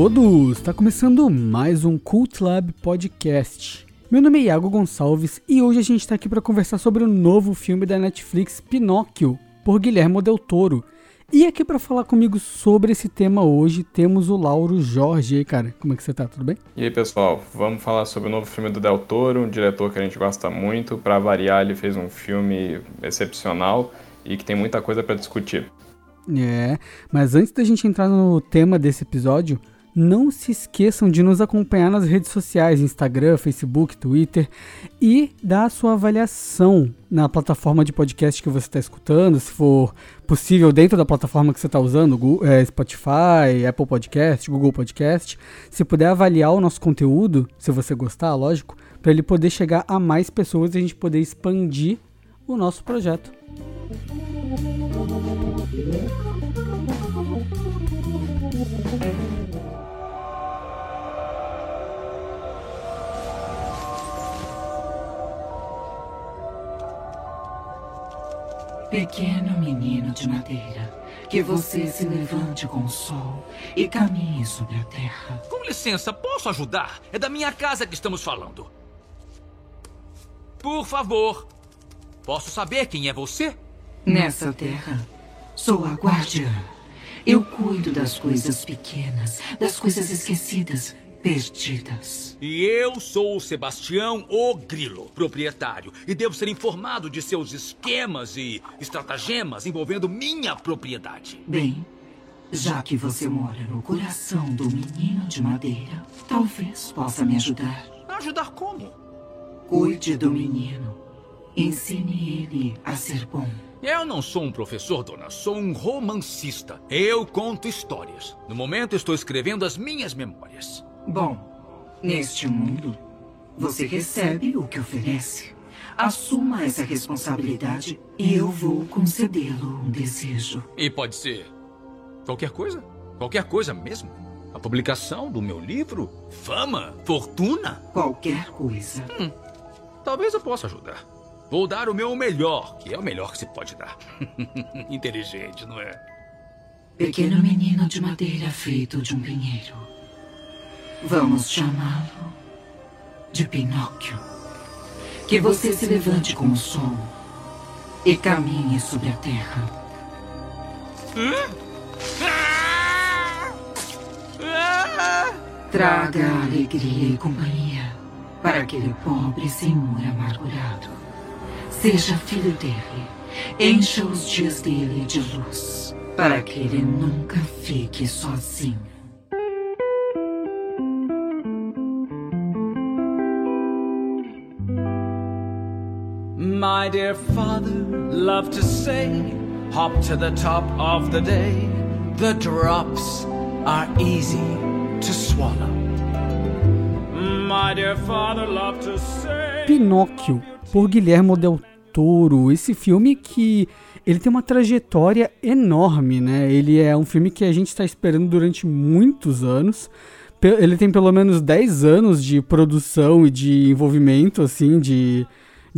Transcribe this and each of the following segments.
Todos! Está começando mais um Cult Lab Podcast. Meu nome é Iago Gonçalves e hoje a gente está aqui para conversar sobre o novo filme da Netflix Pinóquio, por Guilherme Del Toro. E aqui para falar comigo sobre esse tema hoje temos o Lauro Jorge. E aí, cara, como é que você tá? Tudo bem? E aí, pessoal, vamos falar sobre o novo filme do Del Toro, um diretor que a gente gosta muito. Para variar, ele fez um filme excepcional e que tem muita coisa para discutir. É, mas antes da gente entrar no tema desse episódio, não se esqueçam de nos acompanhar nas redes sociais, Instagram, Facebook, Twitter e dar a sua avaliação na plataforma de podcast que você está escutando, se for possível dentro da plataforma que você está usando, é, Spotify, Apple Podcast, Google Podcast. Se puder avaliar o nosso conteúdo, se você gostar, lógico, para ele poder chegar a mais pessoas e a gente poder expandir o nosso projeto. Pequeno menino de madeira, que você se levante com o sol e caminhe sobre a terra. Com licença, posso ajudar? É da minha casa que estamos falando. Por favor, posso saber quem é você? Nessa terra, sou a guardiã. Eu cuido das coisas pequenas, das coisas esquecidas, perdidas. E eu sou o Sebastião O Grilo, proprietário, e devo ser informado de seus esquemas e estratagemas envolvendo minha propriedade. Bem, já que você mora no coração do menino de madeira, talvez possa me ajudar. Ajudar como? Cuide do menino. Ensine ele a ser bom. Eu não sou um professor, dona. Sou um romancista. Eu conto histórias. No momento, estou escrevendo as minhas memórias. Bom, neste mundo, você recebe o que oferece. Assuma essa responsabilidade e eu vou concedê-lo um desejo. E pode ser qualquer coisa? Qualquer coisa mesmo? A publicação do meu livro? Fama? Fortuna? Qualquer coisa. Hum, talvez eu possa ajudar. Vou dar o meu melhor, que é o melhor que se pode dar. Inteligente, não é? Pequeno menino de madeira feito de um pinheiro. Vamos chamá-lo de Pinóquio. Que você se levante com o sol e caminhe sobre a terra. Traga alegria e companhia para aquele pobre senhor amargurado. Seja filho dele. Encha os dias dele de luz, para que ele nunca fique sozinho. My dear father loved to say, hop to the top of the day. The drops are easy to swallow. My dear father loved to say. Pinóquio, por Guilherme Del Toro. Esse filme que ele tem uma trajetória enorme, né? Ele é um filme que a gente está esperando durante muitos anos. Ele tem pelo menos 10 anos de produção e de envolvimento, assim, de,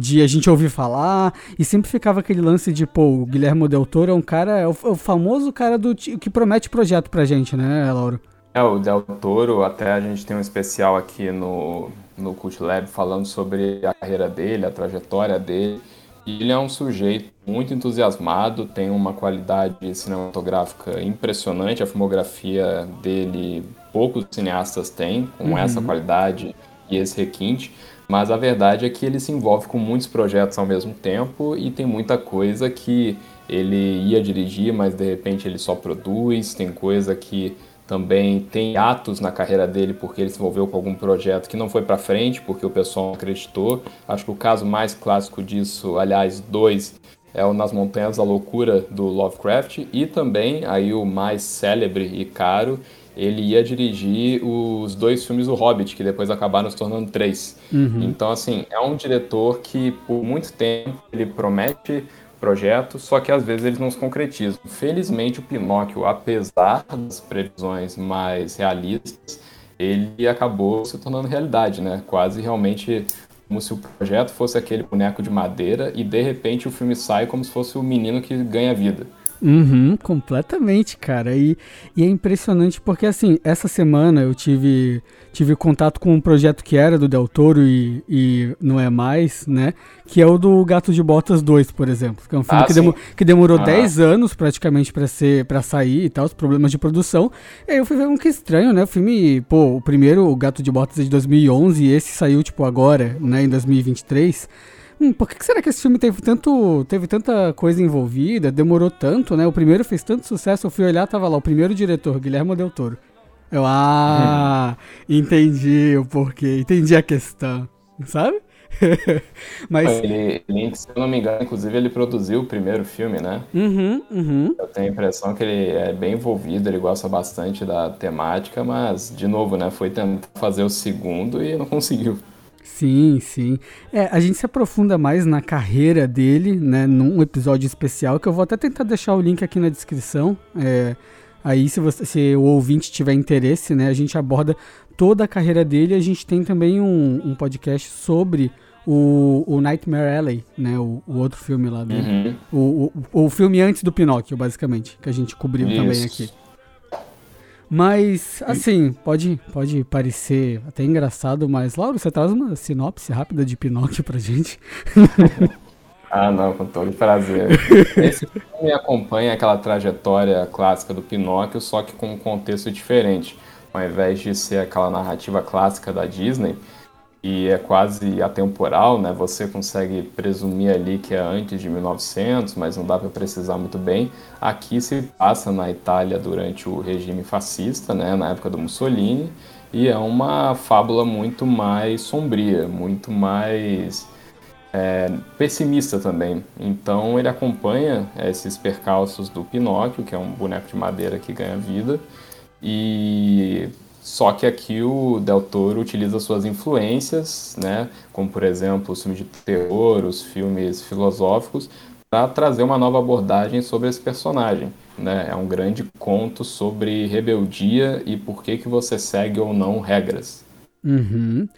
de a gente ouvir falar. E sempre ficava aquele lance de, pô, o Guilherme Del Toro é um cara, é o, é o famoso cara do que promete projeto pra gente, né, Lauro? É, o Del Toro, até a gente tem um especial aqui no, no Cult Lab falando sobre a carreira dele, a trajetória dele. E ele é um sujeito muito entusiasmado, tem uma qualidade cinematográfica impressionante, a filmografia dele poucos cineastas têm com uhum. essa qualidade e esse requinte, mas a verdade é que ele se envolve com muitos projetos ao mesmo tempo e tem muita coisa que ele ia dirigir, mas de repente ele só produz, tem coisa que também tem atos na carreira dele porque ele se envolveu com algum projeto que não foi para frente porque o pessoal não acreditou. Acho que o caso mais clássico disso, aliás, dois, é o Nas Montanhas da Loucura do Lovecraft e também aí o mais célebre e caro, ele ia dirigir os dois filmes do Hobbit, que depois acabaram se tornando três. Uhum. Então, assim, é um diretor que por muito tempo ele promete projetos, só que às vezes eles não se concretizam. Felizmente, o Pinóquio, apesar das previsões mais realistas, ele acabou se tornando realidade, né? Quase realmente como se o projeto fosse aquele boneco de madeira e de repente o filme sai como se fosse o menino que ganha vida. Uhum, completamente, cara. E, e, é impressionante porque, assim, essa semana eu tive, tive contato com um projeto que era do Del Toro e, e não é mais, né? Que é o do Gato de Botas 2, por exemplo. Que é um filme ah, que, demo, que, demorou ah. 10 anos praticamente para ser para sair e tal, os problemas de produção. E aí eu fui ver um que estranho, né? O filme, pô, o primeiro, o Gato de Botas é de 2011 e esse saiu, tipo, agora, né, em 2023 hum, por que, que, será que esse filme teve, tanto, teve tanta coisa envolvida, demorou tanto, né? O primeiro fez tanto sucesso, eu fui olhar, tava lá, o primeiro diretor, Guilherme Del Toro. Eu, ah, entendi o porquê, entendi a questão, sabe? Mas... Ele, ele, se eu não me engano, inclusive ele produziu o primeiro filme, né? Uhum, uhum. Eu tenho a impressão que ele é bem envolvido, ele gosta bastante da temática, mas, de novo, né, foi tentar fazer o segundo e não conseguiu. Sim, sim. É, a gente se aprofunda mais na carreira dele, né, num episódio especial, que eu vou até tentar deixar o link aqui na descrição. É, aí, se, você, se o ouvinte tiver interesse, né, a gente aborda toda a carreira dele. A gente tem também um, um podcast sobre o, o Nightmare Alley, né, o, o outro filme lá dele. Uhum. O, o, o, filme antes do Pinóquio, basicamente, que a gente cobriu Isso. também aqui. Mas, assim, pode, pode parecer até engraçado, mas, Lauro, você traz uma sinopse rápida de Pinóquio pra gente? ah, não, com todo prazer. Esse filme acompanha aquela trajetória clássica do Pinóquio, só que com um contexto diferente. Ao invés de ser aquela narrativa clássica da Disney, e é quase atemporal, né? Você consegue presumir ali que é antes de 1900, mas não dá para precisar muito bem. Aqui se passa na Itália durante o regime fascista, né? Na época do Mussolini, e é uma fábula muito mais sombria, muito mais é, pessimista também. Então ele acompanha esses percalços do Pinóquio, que é um boneco de madeira que ganha vida, e só que aqui o Del Toro utiliza suas influências, né, como por exemplo os filmes de terror, os filmes filosóficos, para trazer uma nova abordagem sobre esse personagem. Né? É um grande conto sobre rebeldia e por que, que você segue ou não regras. Uhum.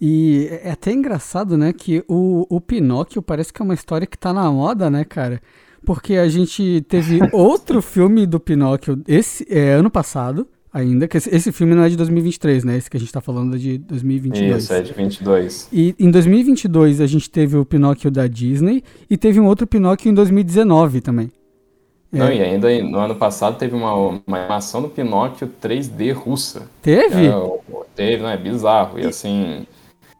E é até engraçado, né, que o, o Pinóquio parece que é uma história que tá na moda, né, cara? Porque a gente teve outro filme do Pinóquio esse é, ano passado, ainda, que esse, esse, filme não é de 2023, né? Esse que a gente tá falando é de 2022. Isso, é de 22. E em 2022 a gente teve o Pinóquio da Disney e teve um outro Pinóquio em 2019 também. Não, é. e ainda no ano passado teve uma, uma animação do Pinóquio 3D russa. Teve? É, teve, não, é bizarro. E assim,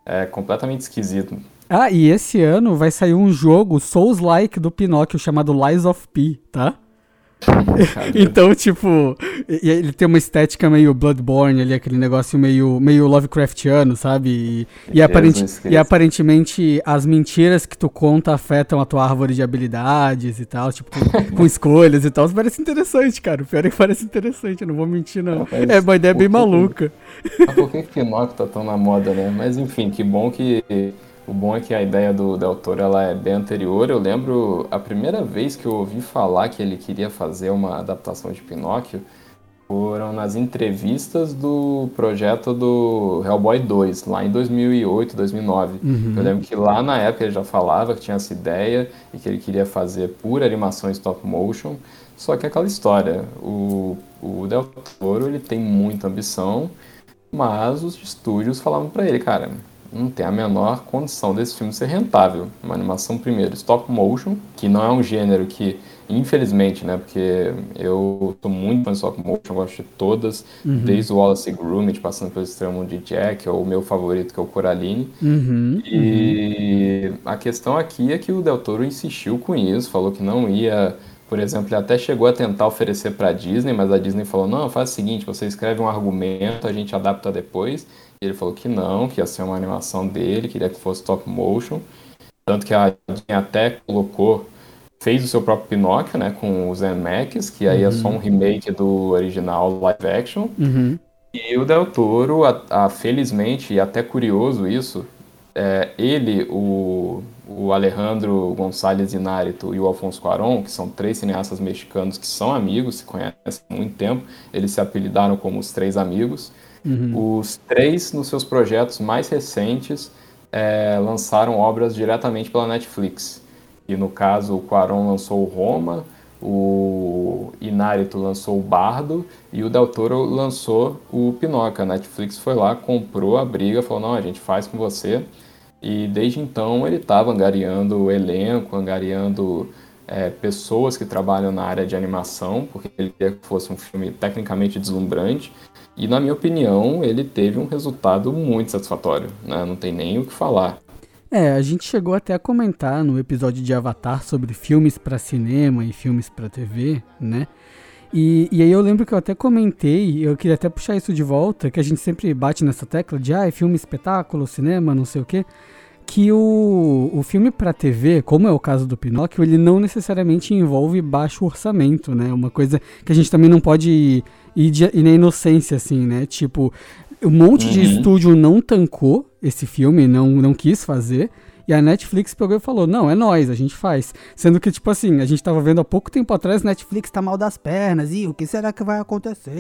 é completamente esquisito. Ah, e esse ano vai sair um jogo Souls-like do Pinóquio chamado Lies of P, tá? então, tipo, ele tem uma estética meio Bloodborne ali, aquele negócio meio, meio Lovecraftiano, sabe? E, e, aparente, e, aparentemente as mentiras que tu conta afetam a tua árvore de habilidades e tal, tipo, com, com escolhas e tal. Parece interessante, cara. O pior é que parece interessante, não vou mentir, não. Mas, é uma ideia bem maluca. Por que Pinóquio tá tão na moda, né? Mas enfim, que bom que o bom é que a ideia do Del Toro ela é bem anterior. Eu lembro a primeira vez que eu ouvi falar que ele queria fazer uma adaptação de Pinóquio foram nas entrevistas do projeto do Hellboy 2, lá em 2008, 2009. Uhum. Eu lembro que lá na época ele já falava que tinha essa ideia e que ele queria fazer pura animação stop motion. Só que é aquela história, o, o Del Toro ele tem muita ambição, mas os estúdios falavam para ele, cara, não tem a menor condição desse filme ser rentável. Uma animação, primeiro, stop motion, que não é um gênero que, infelizmente, né, porque eu sou muito fã de stop motion, gosto de todas, uhum. desde o Wallace e Gromit, passando pelo extremo de Jack, ou o meu favorito, que é o Coraline. Uhum. E uhum. a questão aqui é que o Del Toro insistiu com isso, falou que não ia por exemplo, ele até chegou a tentar oferecer para a Disney, mas a Disney falou: não, faz o seguinte, você escreve um argumento, a gente adapta depois. Ele falou que não, que ia ser uma animação dele, queria que fosse stop motion. Tanto que a Disney até colocou, fez o seu próprio Pinóquio, né, com os Max, que aí uhum. é só um remake do original live action. Uhum. E o Del Toro, a, a, felizmente, e até curioso isso, é, ele, o, o Alejandro Gonçalves Inário e o Alfonso Cuarón, que são três cineastas mexicanos que são amigos, se conhecem há muito tempo, eles se apelidaram como os Três Amigos. Uhum. Os três, nos seus projetos mais recentes, é, lançaram obras diretamente pela Netflix. E no caso, o Quaron lançou o Roma, o Inárito lançou o Bardo e o Del Toro lançou o Pinóquio. A Netflix foi lá, comprou a briga, falou: não, a gente faz com você. E desde então ele estava angariando o elenco, angariando é, pessoas que trabalham na área de animação, porque ele queria que fosse um filme tecnicamente deslumbrante. E na minha opinião, ele teve um resultado muito satisfatório, né? não tem nem o que falar. É, a gente chegou até a comentar no episódio de Avatar sobre filmes para cinema e filmes para TV, né? E, e aí eu lembro que eu até comentei, eu queria até puxar isso de volta, que a gente sempre bate nessa tecla de ah, é filme, espetáculo, cinema, não sei o quê, que o, o filme para TV, como é o caso do Pinóquio, ele não necessariamente envolve baixo orçamento, né? Uma coisa que a gente também não pode ir, ir, de, ir na inocência, assim, né? Tipo, um monte uhum. de estúdio não tancou esse filme, não, não quis fazer. E a Netflix pegou e falou: não, é nós, a gente faz. Sendo que, tipo assim, a gente tava vendo há pouco tempo atrás, Netflix tá mal das pernas. E o que será que vai acontecer,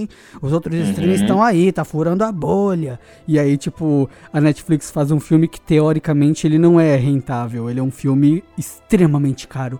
hein? Os outros uhum. streams estão aí, tá furando a bolha. E aí, tipo, a Netflix faz um filme que teoricamente ele não é rentável. Ele é um filme extremamente caro.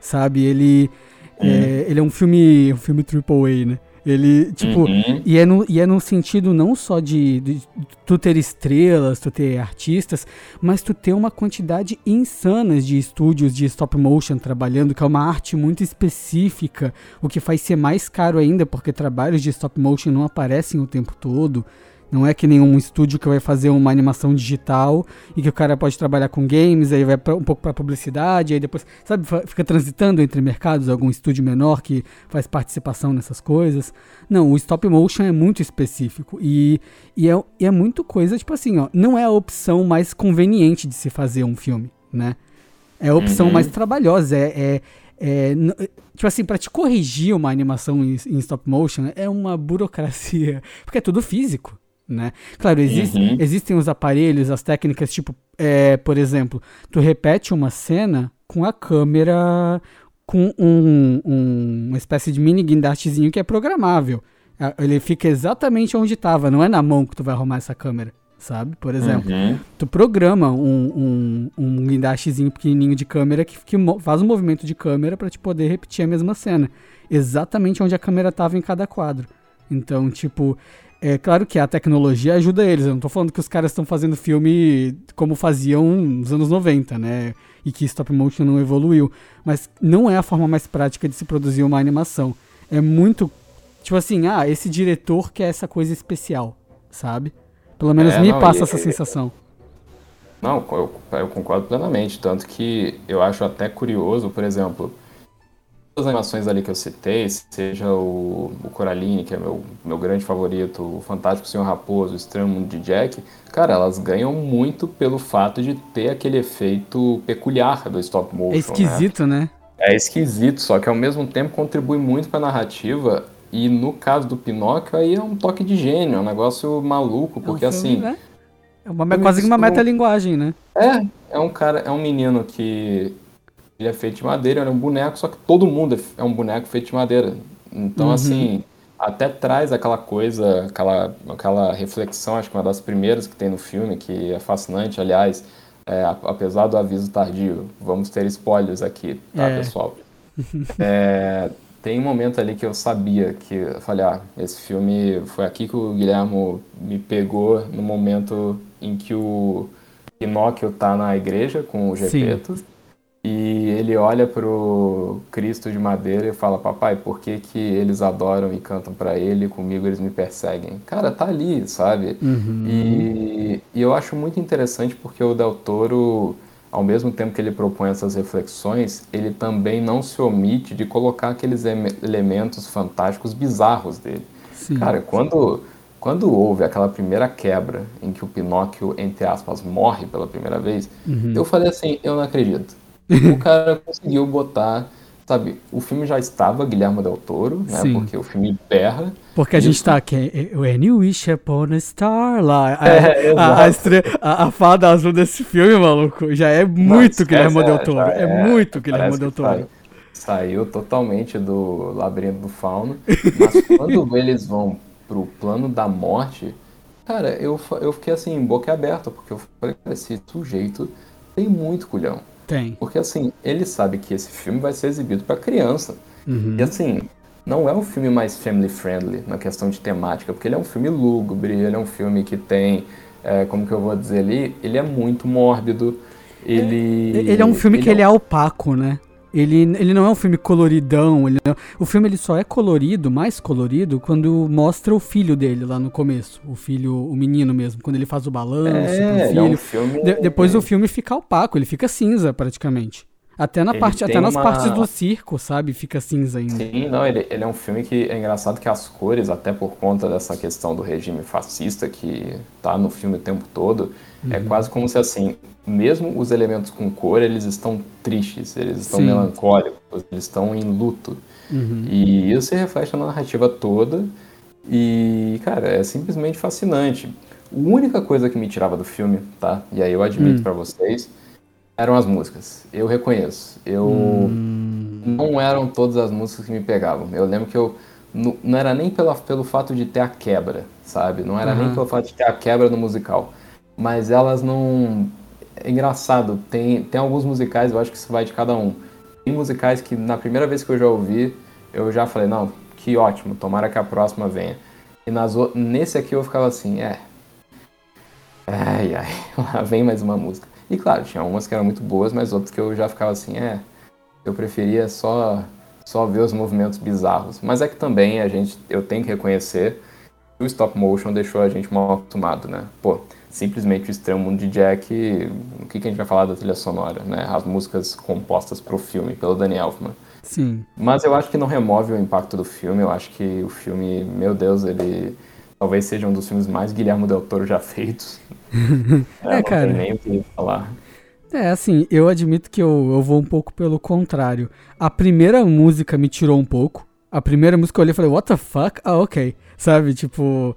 Sabe? Ele. Uhum. É, ele é um filme. Um filme AAA, né? Ele, tipo, uhum. e, é no, e é no sentido não só de, de, tu ter estrelas, tu ter artistas, mas tu ter uma quantidade insana de estúdios de stop motion trabalhando, que é uma arte muito específica, o que faz ser mais caro ainda, porque trabalhos de stop motion não aparecem o tempo todo. Não é que nenhum estúdio que vai fazer uma animação digital e que o cara pode trabalhar com games, aí vai pra, um pouco para publicidade, aí depois, sabe, fica transitando entre mercados, algum estúdio menor que faz participação nessas coisas. Não, o stop motion é muito específico e, e, é, e é muito coisa, tipo assim, ó, não é a opção mais conveniente de se fazer um filme, né? É a opção uhum. mais trabalhosa, é, é é, tipo assim, para te corrigir uma animação em, em, stop motion é uma burocracia, porque é tudo físico, né? Claro, existe, uhum. existem os aparelhos, as técnicas, tipo, é, por exemplo, tu repete uma cena com a câmera com um, um, uma espécie de mini guindastezinho que é programável. Ele fica exatamente onde estava, não é na mão que tu vai arrumar essa câmera, sabe? Por exemplo, uhum. tu programa um, um, um guindastezinho pequenininho de câmera que, que faz um movimento de câmera para te poder repetir a mesma cena, exatamente onde a câmera estava em cada quadro. Então, tipo, é claro que a tecnologia ajuda eles. Eu não tô falando que os caras estão fazendo filme como faziam nos anos 90, né? E que stop motion não evoluiu. Mas não é a forma mais prática de se produzir uma animação. É muito. Tipo assim, ah, esse diretor quer essa coisa especial, sabe? Pelo menos é, me não, passa e, essa e, sensação. Não, eu, eu concordo plenamente. Tanto que eu acho até curioso, por exemplo as animações ali que eu citei, seja o, o Coraline, que é meu, meu grande favorito, o Fantástico Senhor Raposo, o Estranho Mundo de Jack, cara, elas ganham muito pelo fato de ter aquele efeito peculiar do stop motion. É esquisito, né? né? É esquisito, só que ao mesmo tempo contribui muito para a narrativa. E no caso do Pinóquio, aí é um toque de gênio, é um negócio maluco, porque é um filme, assim. Né? É uma, quase que uma metalinguagem, né? É, é um cara, é um menino que ele é feito de madeira, ele é um boneco, só que todo mundo é um boneco feito de madeira. Então, uhum. assim, até traz aquela coisa, aquela, aquela reflexão, acho que uma das primeiras que tem no filme, que é fascinante, aliás, é, apesar do aviso tardio, vamos ter spoilers aqui, tá, é. pessoal? é, tem um momento ali que eu sabia que eu falei, ah, esse filme foi aqui que o Guilhermo me pegou no momento em que o Pinóquio tá na igreja com o Gepeto. Sim. E ele olha pro Cristo de madeira e fala: Papai, por que, que eles adoram e cantam para ele e comigo eles me perseguem? Cara, tá ali, sabe? Uhum. E, e, eu acho muito interessante porque o Del Toro, ao mesmo tempo que ele propõe essas reflexões, ele também não se omite de colocar aqueles elementos fantásticos bizarros dele. Sim. Cara, quando. Quando houve aquela primeira quebra em que o Pinóquio, entre aspas, morre pela primeira vez, uhum. eu falei assim: eu não acredito o cara conseguiu botar, sabe, o filme já estava Guilherme Del Toro, né? Sim. Porque o filme berra. Porque a gente tá aqui, When You Wish Upon a Star lá. A, é, a, a, estre... a, a, fada azul desse filme, maluco, já é muito Guilherme Del Toro. É, é, muito Guilherme Del Toro. Saiu, saiu totalmente do labirinto do fauno. Mas quando eles vão pro plano da morte, cara, eu, eu fiquei assim, boca aberta, porque eu falei, esse sujeito tem muito culhão. Tem. Porque assim, ele sabe que esse filme vai ser exibido para criança. Uhum. E assim, não é um filme mais family friendly na questão de temática, porque ele é um filme lúgubre, ele é um filme que tem, é, como que eu vou dizer ali, ele é muito mórbido. Ele, Ele é um filme que ele é opaco, né? Ele, ele não é um filme coloridão. Não- o filme ele só é colorido, mais colorido, quando mostra o filho dele lá no começo. O filho, o menino mesmo, quando ele faz o balanço É, pro ele é um filho. filme- De- depois o filme fica opaco, ele fica cinza praticamente. Até, na Ele parte, até nas uma- partes do circo, sabe? Fica cinza ainda. Sim, não, ele, ele é um filme que é engraçado que as cores, até por conta dessa questão do regime fascista que tá no filme o tempo todo, é quase como se assim, mesmo os elementos com cor, eles estão tristes, eles estão Sim. melancólicos, eles estão em luto. E isso se reflete na narrativa toda. E, cara, é simplesmente fascinante. A única coisa que me tirava do filme, tá? E aí eu admito pra vocês, eram as músicas. Eu reconheço. Eu não eram todas as músicas que me pegavam. Eu lembro que eu não, não era nem pela, pelo fato de ter a quebra, sabe? Não era nem pelo fato de ter a quebra no musical. Mas elas não. É engraçado, tem, tem alguns musicais, eu acho que isso vai de cada um. Tem musicais que na primeira vez que eu já ouvi, eu já falei, não, que ótimo, tomara que a próxima venha. E nas, nesse aqui eu ficava assim, é. Ai, ai, lá vem mais uma música. E claro, tinha umas que eram muito boas, mas outras que eu já ficava assim, é. Eu preferia só só ver os movimentos bizarros. Mas é que também a gente, eu tenho que reconhecer o stop motion deixou a gente mal acostumado, né? Pô, simplesmente o Extremo Mundo de Jack, o que, que a gente vai falar da trilha sonora, né? As músicas compostas pro filme, pelo Danny Elfman. Sim. Mas eu acho que não remove o impacto do filme. Eu acho que o filme, meu Deus, ele talvez seja um dos filmes mais Guilherme Del Toro já feitos. É, não cara. tem nem o que falar. É, assim, eu admito que eu, eu vou um pouco pelo contrário. A primeira música me tirou um pouco. A primeira música eu olhei e falei, what the fuck? Ah, ok. Sabe, tipo,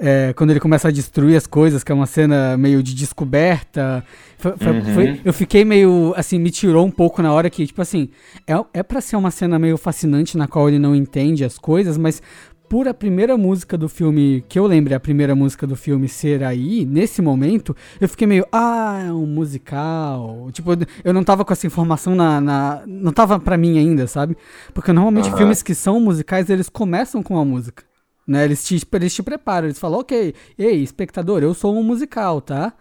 é, quando ele começa a destruir as coisas, que é uma cena meio de descoberta. Foi- foi- Uhum. foi- eu fiquei meio, assim, me tirou um pouco na hora que, tipo assim, é, é pra ser uma cena meio fascinante na qual ele não entende as coisas, mas por a primeira música do filme, que eu lembre a primeira música do filme ser aí, nesse momento, eu fiquei meio, ah, é um musical. Tipo, eu não tava com essa informação na. na- não tava pra mim ainda, sabe? Porque normalmente Aham. filmes que são musicais, eles começam com a música. Né? Eles, te, eles te preparam, eles falam, ok, ei, espectador, eu sou um musical, tá?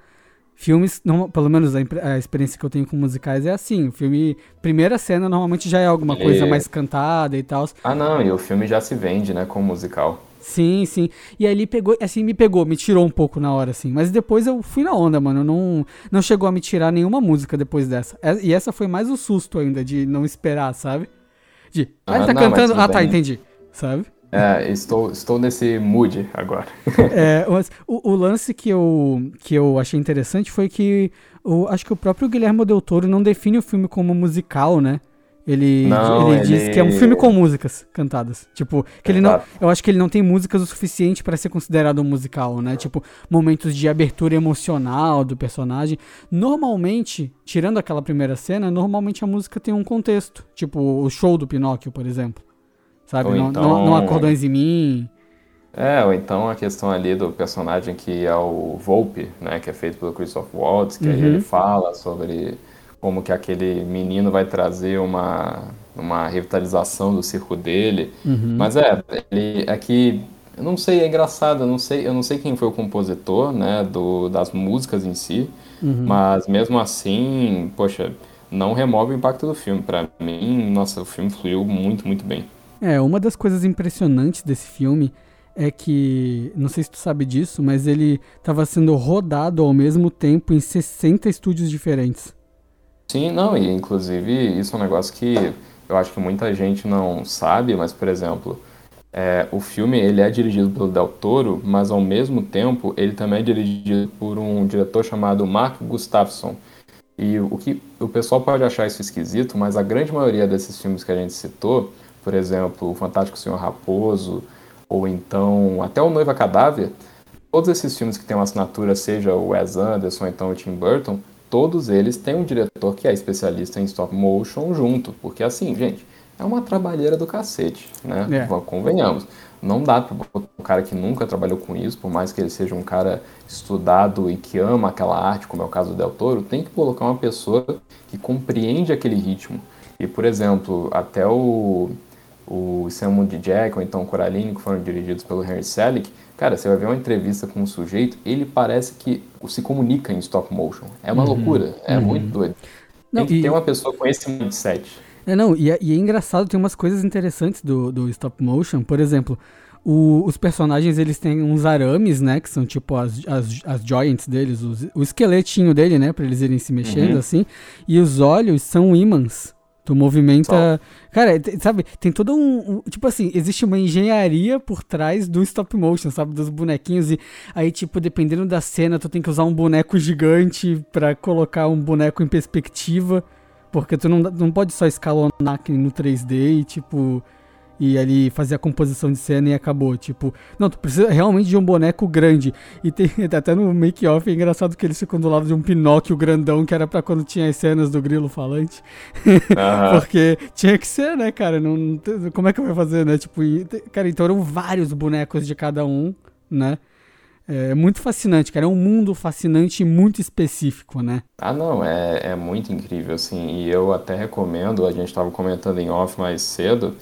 Filmes, norma- pelo menos a, a experiência que eu tenho com musicais é assim. O filme, primeira cena, normalmente já é alguma Ele- coisa mais cantada e tal. Ah, não, e o filme já se vende, né, como musical. Sim, sim. E aí ele pegou, assim, me pegou, me tirou um pouco na hora, assim. Mas depois eu fui na onda, mano. Não, não chegou a me tirar nenhuma música depois dessa. É- E essa foi mais o susto ainda, de não esperar, sabe? De, ah, ele Ah, tá não, cantando. Ah, tá, bem. entendi. Sabe? É, estou, estou nesse mood agora. É, mas o, o lance que eu, que eu achei interessante foi que o, acho que o próprio Guilherme Del Toro não define o filme como musical, né? Ele, Não, ele diz ele- que é um filme com músicas cantadas. Tipo, que ele não, eu acho que ele não tem músicas o suficiente pra ser considerado um musical, né? Tipo, momentos de abertura emocional do personagem. Normalmente, tirando aquela primeira cena, normalmente a música tem um contexto. Tipo, o show do Pinóquio, por exemplo. Sabe? Ou não, então- não, não há cordões em mim. É, ou então a questão ali do personagem que é o Volpe, né, que é feito pelo Christoph Waltz, que aí Uhum. ele fala sobre como que aquele menino vai trazer uma, uma revitalização do circo dele. Uhum. Mas é, ele é que eu não sei, é engraçado, eu não sei, eu não sei quem foi o compositor, né, do, das músicas em si, Uhum. mas mesmo assim, poxa, não remove o impacto do filme. Pra mim, nossa, o filme fluiu muito, muito bem. É, uma das coisas impressionantes desse filme é que, não sei se tu sabe disso, mas ele estava sendo rodado ao mesmo tempo em 60 estúdios diferentes. Sim, não, e inclusive isso é um negócio que eu acho que muita gente não sabe, mas por exemplo, é, o filme ele é dirigido pelo Del Toro, mas ao mesmo tempo ele também é dirigido por um diretor chamado Mark Gustafsson. E o que o pessoal pode achar isso esquisito, mas a grande maioria desses filmes que a gente citou, por exemplo, O Fantástico Senhor Raposo, ou então até O Noiva Cadáver, todos esses filmes que têm uma assinatura, seja o Wes Anderson ou então o Tim Burton, todos eles têm um diretor que é especialista em stop motion junto. Porque assim, gente, é uma trabalheira do cacete, né? É. Convenhamos. Não dá para um cara que nunca trabalhou com isso, por mais que ele seja um cara estudado e que ama aquela arte, como é o caso do Del Toro, tem que colocar uma pessoa que compreende aquele ritmo. E, por exemplo, até o, o Samuel de Jack ou então o Coraline, que foram dirigidos pelo Henry Selick, cara, você vai ver uma entrevista com um sujeito, ele parece que se comunica em stop motion. É uma uhum, loucura, é uhum. muito doido. Não, tem que e... ter uma pessoa com esse mindset. É, não, e é, e é engraçado, tem umas coisas interessantes do, do stop motion. Por exemplo, o, os personagens eles têm uns arames, né? Que são tipo as, as, as joints deles, os, o esqueletinho dele, né? Pra eles irem se mexendo uhum. assim. E os olhos são ímãs. Tu movimenta. Cara, sabe, tem todo um, um, Tipo assim, existe uma engenharia por trás do stop motion, sabe? Dos bonequinhos. E aí, tipo, dependendo da cena, tu tem que usar um boneco gigante para colocar um boneco em perspectiva. Porque tu não, não pode só escalonar no 3D e, tipo, e ali fazer a composição de cena e acabou. Tipo, não, tu precisa realmente de um boneco grande. E tem até no make-off é engraçado que eles ficam do lado de um Pinóquio grandão, que era para quando tinha as cenas do grilo falante. Porque tinha que ser, né, cara? Não, como é que vai fazer, né? Tipo, e, cara, então eram vários bonecos de cada um, né? É muito fascinante, cara. É um mundo fascinante e muito específico, né? Ah, não, é, é muito incrível, assim. E eu até recomendo, a gente estava comentando em off mais cedo,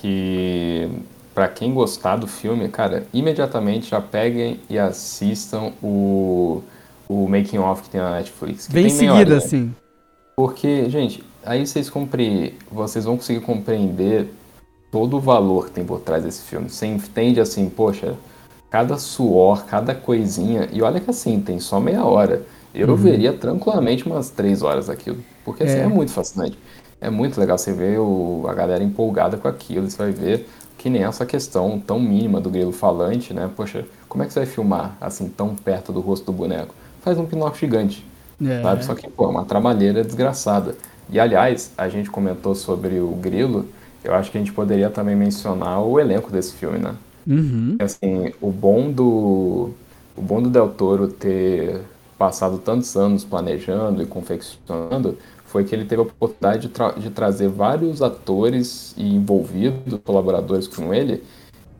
que para quem gostar do filme, cara, imediatamente já peguem e assistam o, o making off que tem na Netflix. Bem seguida, assim. Porque, gente, aí vocês compre... vocês vão conseguir compreender todo o valor que tem por trás desse filme. Você entende assim, poxa, cada suor, cada coisinha. E olha que assim, tem só meia hora. Eu uhum. veria tranquilamente umas três horas aquilo. Porque assim, é. é muito fascinante. É muito legal você ver o, a galera empolgada com aquilo. Você vai ver que nem essa questão tão mínima do grilo falante, né? Poxa, como é que você vai filmar assim tão perto do rosto do boneco? Faz um Pinóquio gigante, é. sabe? Só que, pô, é uma trabalheira desgraçada. E, aliás, a gente comentou sobre o grilo. Eu acho que a gente poderia também mencionar o elenco desse filme, né? Uhum. Assim, o bom do o bom do Del Toro ter passado tantos anos planejando e confeccionando foi que ele teve a oportunidade de, tra de trazer vários atores e envolvidos, colaboradores com ele,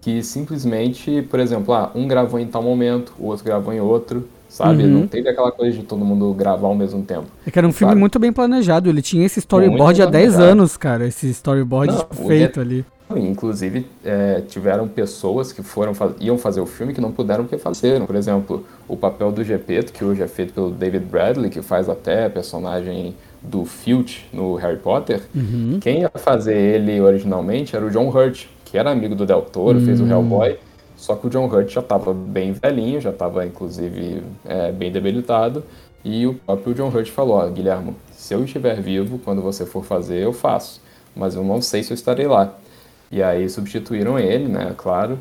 que simplesmente, por exemplo, ah, um gravou em tal momento, o outro gravou em outro, sabe? Uhum. Não teve aquela coisa de todo mundo gravar ao mesmo tempo. É que era um sabe? filme muito bem planejado, ele tinha esse storyboard há 10 anos, cara, esse storyboard Não, feito ali. Inclusive, é, tiveram pessoas que foram iam fazer o filme que não puderam porque faleceram. Por exemplo, o papel do Gepeto, que hoje é feito pelo David Bradley, que faz até personagem do Filch no Harry Potter. Uhum. Quem ia fazer ele originalmente era o John Hurt, que era amigo do Del Toro, uhum. fez o hum. Hellboy. Só que o John Hurt já estava bem velhinho, já estava inclusive é, bem debilitado. E o próprio John Hurt falou: Guilhermo, se eu estiver vivo, quando você for fazer, eu faço. Mas eu não sei se eu estarei lá. E aí substituíram ele, né, claro.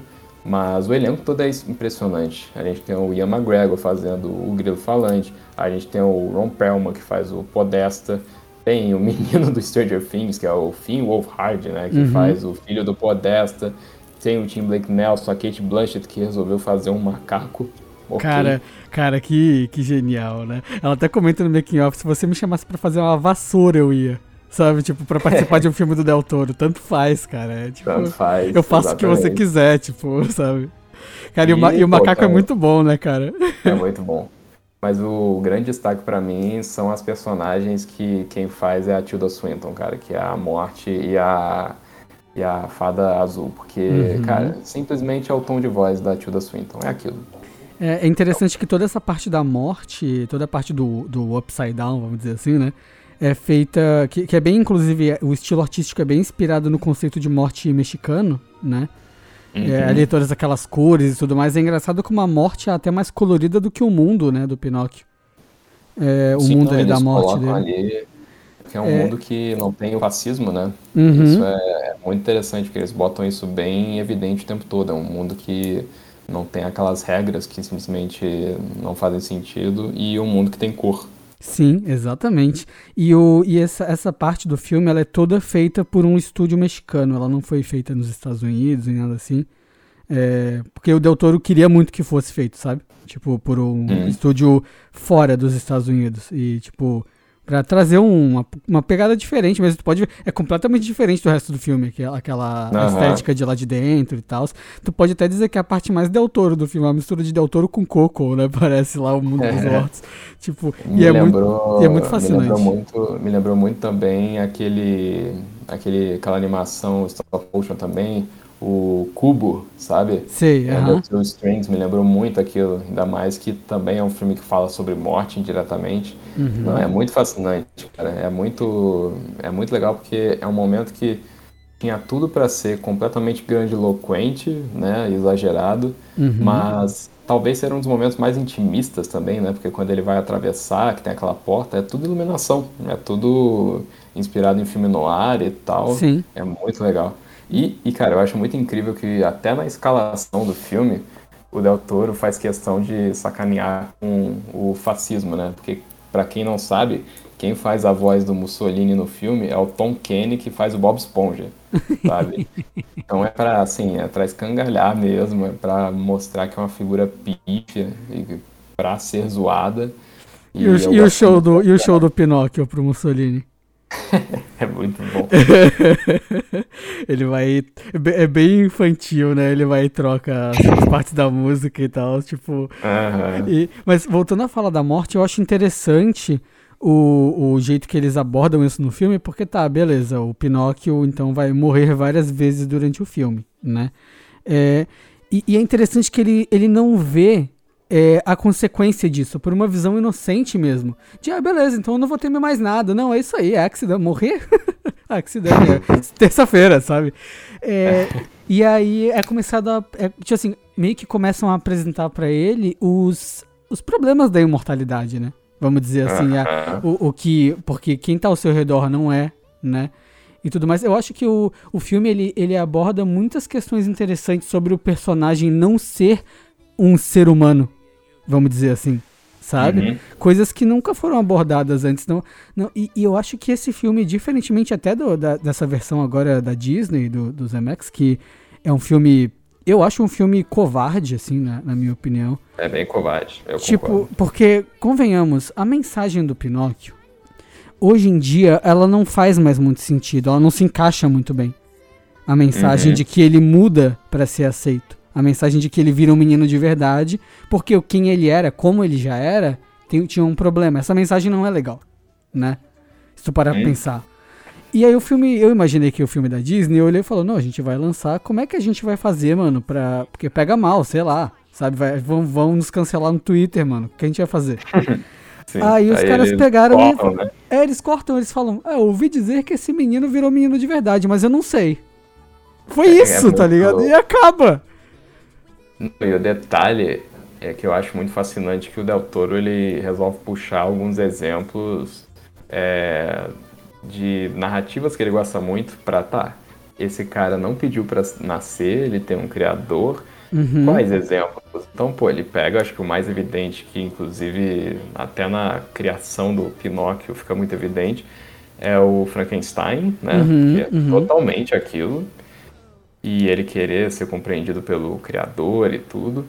Mas o elenco todo é impressionante. A gente tem o Ian McGregor fazendo o Grilo Falante. A gente tem o Ron Perlman que faz o Podesta. Tem o menino do Stranger Things, que é o Finn Wolfhard, né, que uhum. faz o filho do Podesta. Tem o Tim Blake Nelson, a Kate Blanchett, que resolveu fazer um macaco. Okay. Cara, cara, que, que genial, né? Ela até comenta no making off, se você me chamasse para fazer uma vassoura, eu ia. Sabe, tipo, pra participar de um filme do Del Toro. Tanto faz, cara. É, tipo, Tanto faz. Eu faço exatamente. o que você quiser, tipo, sabe? Cara, e, e, o, e o macaco é muito bom, né, cara? É muito bom. Mas o grande destaque para mim são as personagens que quem faz é a Tilda Swinton, cara, que é a morte e a, e a fada azul. Porque, uhum. cara, simplesmente é o tom de voz da Tilda Swinton, é aquilo. É, é interessante que toda essa parte da morte, toda a parte do, do upside down, vamos dizer assim, né? É feita. Que, que, é bem, inclusive, o estilo artístico é bem inspirado no conceito de morte mexicano, né? É, uhum. É, ali todas aquelas cores e tudo mais. É engraçado como a morte é até mais colorida do que o mundo, né, do Pinóquio. É, o Sim, mundo ali da morte dele. Ali, que é um é... mundo que não tem o racismo, né? Uhum. Isso é, é muito interessante, porque eles botam isso bem evidente o tempo todo. É um mundo que não tem aquelas regras que simplesmente não fazem sentido e um mundo que tem cor. Sim, exatamente. E, o, e essa, essa parte do filme ela é toda feita por um estúdio mexicano. Ela não foi feita nos Estados Unidos nem nada assim. É, porque o Del Toro queria muito que fosse feito, sabe? Tipo, por um hum. estúdio fora dos Estados Unidos. E, tipo, Pra trazer um- uma, uma pegada diferente, mas tu pode ver, é completamente diferente do resto do filme, aquela, aquela Aham. estética de lá de dentro e tal. Tu pode até dizer que é a parte mais Del Toro do filme, uma mistura de Del Toro com Coco, né? Parece lá o mundo dos É. mortos. Tipo, Me e é, muito, lembrou, e é muito Me fascinante. lembrou muito, me lembrou muito também aquele, aquele, aquela animação stop motion também, o Cubo, sabe? Sei, É, aham. The Two Strings me lembrou muito aquilo, ainda mais que também é um filme que fala sobre morte indiretamente. Uhum. Não, é muito fascinante, cara. É muito, é muito legal porque é um momento que tinha tudo para ser completamente grandiloquente, né, exagerado, Uhum. mas talvez seja um dos momentos mais intimistas também, né, porque quando ele vai atravessar, que tem aquela porta, é tudo iluminação, é tudo inspirado em filme noir e tal. Sim. É muito legal. E, e, cara, eu acho muito incrível que até na escalação do filme, o Del Toro faz questão de sacanear com o fascismo, né? Porque, pra quem não sabe, quem faz a voz do Mussolini no filme é o Tom Kenny, que faz o Bob Esponja, sabe? Então é pra, assim, é pra escangalhar mesmo, é pra mostrar que é uma figura pífia e pra ser zoada. E, o, eu e o show do, e o show do Pinóquio pro Mussolini? É muito bom. ele vai. é É bem infantil, né? Ele vai e troca as, partes da música e tal. Tipo. Aham. E- mas voltando a falar da morte, eu acho interessante o, o jeito que eles abordam isso no filme, porque tá, beleza, o Pinóquio então vai morrer várias vezes durante o filme, né? É, e, e é interessante que ele, ele não vê é, a consequência disso, por uma visão inocente mesmo. De, ah, beleza, então eu não vou temer mais nada. Não, é isso aí, é accidente, morrer? accidente, é terça-feira, sabe? É, e aí é começado a. É, tipo assim, meio que começam a apresentar pra ele os, os problemas da imortalidade, né? Vamos dizer assim, a- o, o que. Porque quem tá ao seu redor não é, né? E tudo mais. Eu acho que o, o filme ele, ele aborda muitas questões interessantes sobre o personagem não ser um ser humano, vamos dizer assim, sabe? Uhum. Coisas que nunca foram abordadas antes. Não, não, e, e eu acho que esse filme, diferentemente até do- da- dessa versão agora da Disney, do, do Zemex, que é um filme. Eu acho um filme covarde, assim, na, na minha opinião. É bem covarde, eu Tipo, concordo. porque, convenhamos, a mensagem do Pinóquio, hoje em dia, ela não faz mais muito sentido, ela não se encaixa muito bem. A mensagem Uhum. de que ele muda pra ser aceito. A mensagem de que ele vira um menino de verdade, porque o quem ele era, como ele já era, tem- tinha um problema. Essa mensagem não é legal, né? Se tu parar pra Sim. pensar. E aí o filme, eu imaginei que o filme da Disney, eu olhei e falou, não, a gente vai lançar, como é que a gente vai fazer, mano, pra... Porque pega mal, sei lá, sabe? Vai, vão, vão nos cancelar no Twitter, mano, o que a gente vai fazer? Sim. Aí os caras pegaram e- cortam, né? É, eles cortam, eles falam, ah, eu ouvi dizer que esse menino virou menino de verdade, mas eu não sei. Foi É, isso, é tá muito ligado? louco. E acaba. E o detalhe é que eu acho muito fascinante que o Del Toro ele resolve puxar alguns exemplos é, de narrativas que ele gosta muito pra tá. Esse cara não pediu pra nascer, ele tem um criador. Uhum. Quais exemplos? Então, pô, ele pega, acho que o mais evidente, que inclusive até na criação do Pinóquio fica muito evidente, é o Frankenstein, né? Uhum, que é uhum. totalmente aquilo. E ele querer ser compreendido pelo criador e tudo.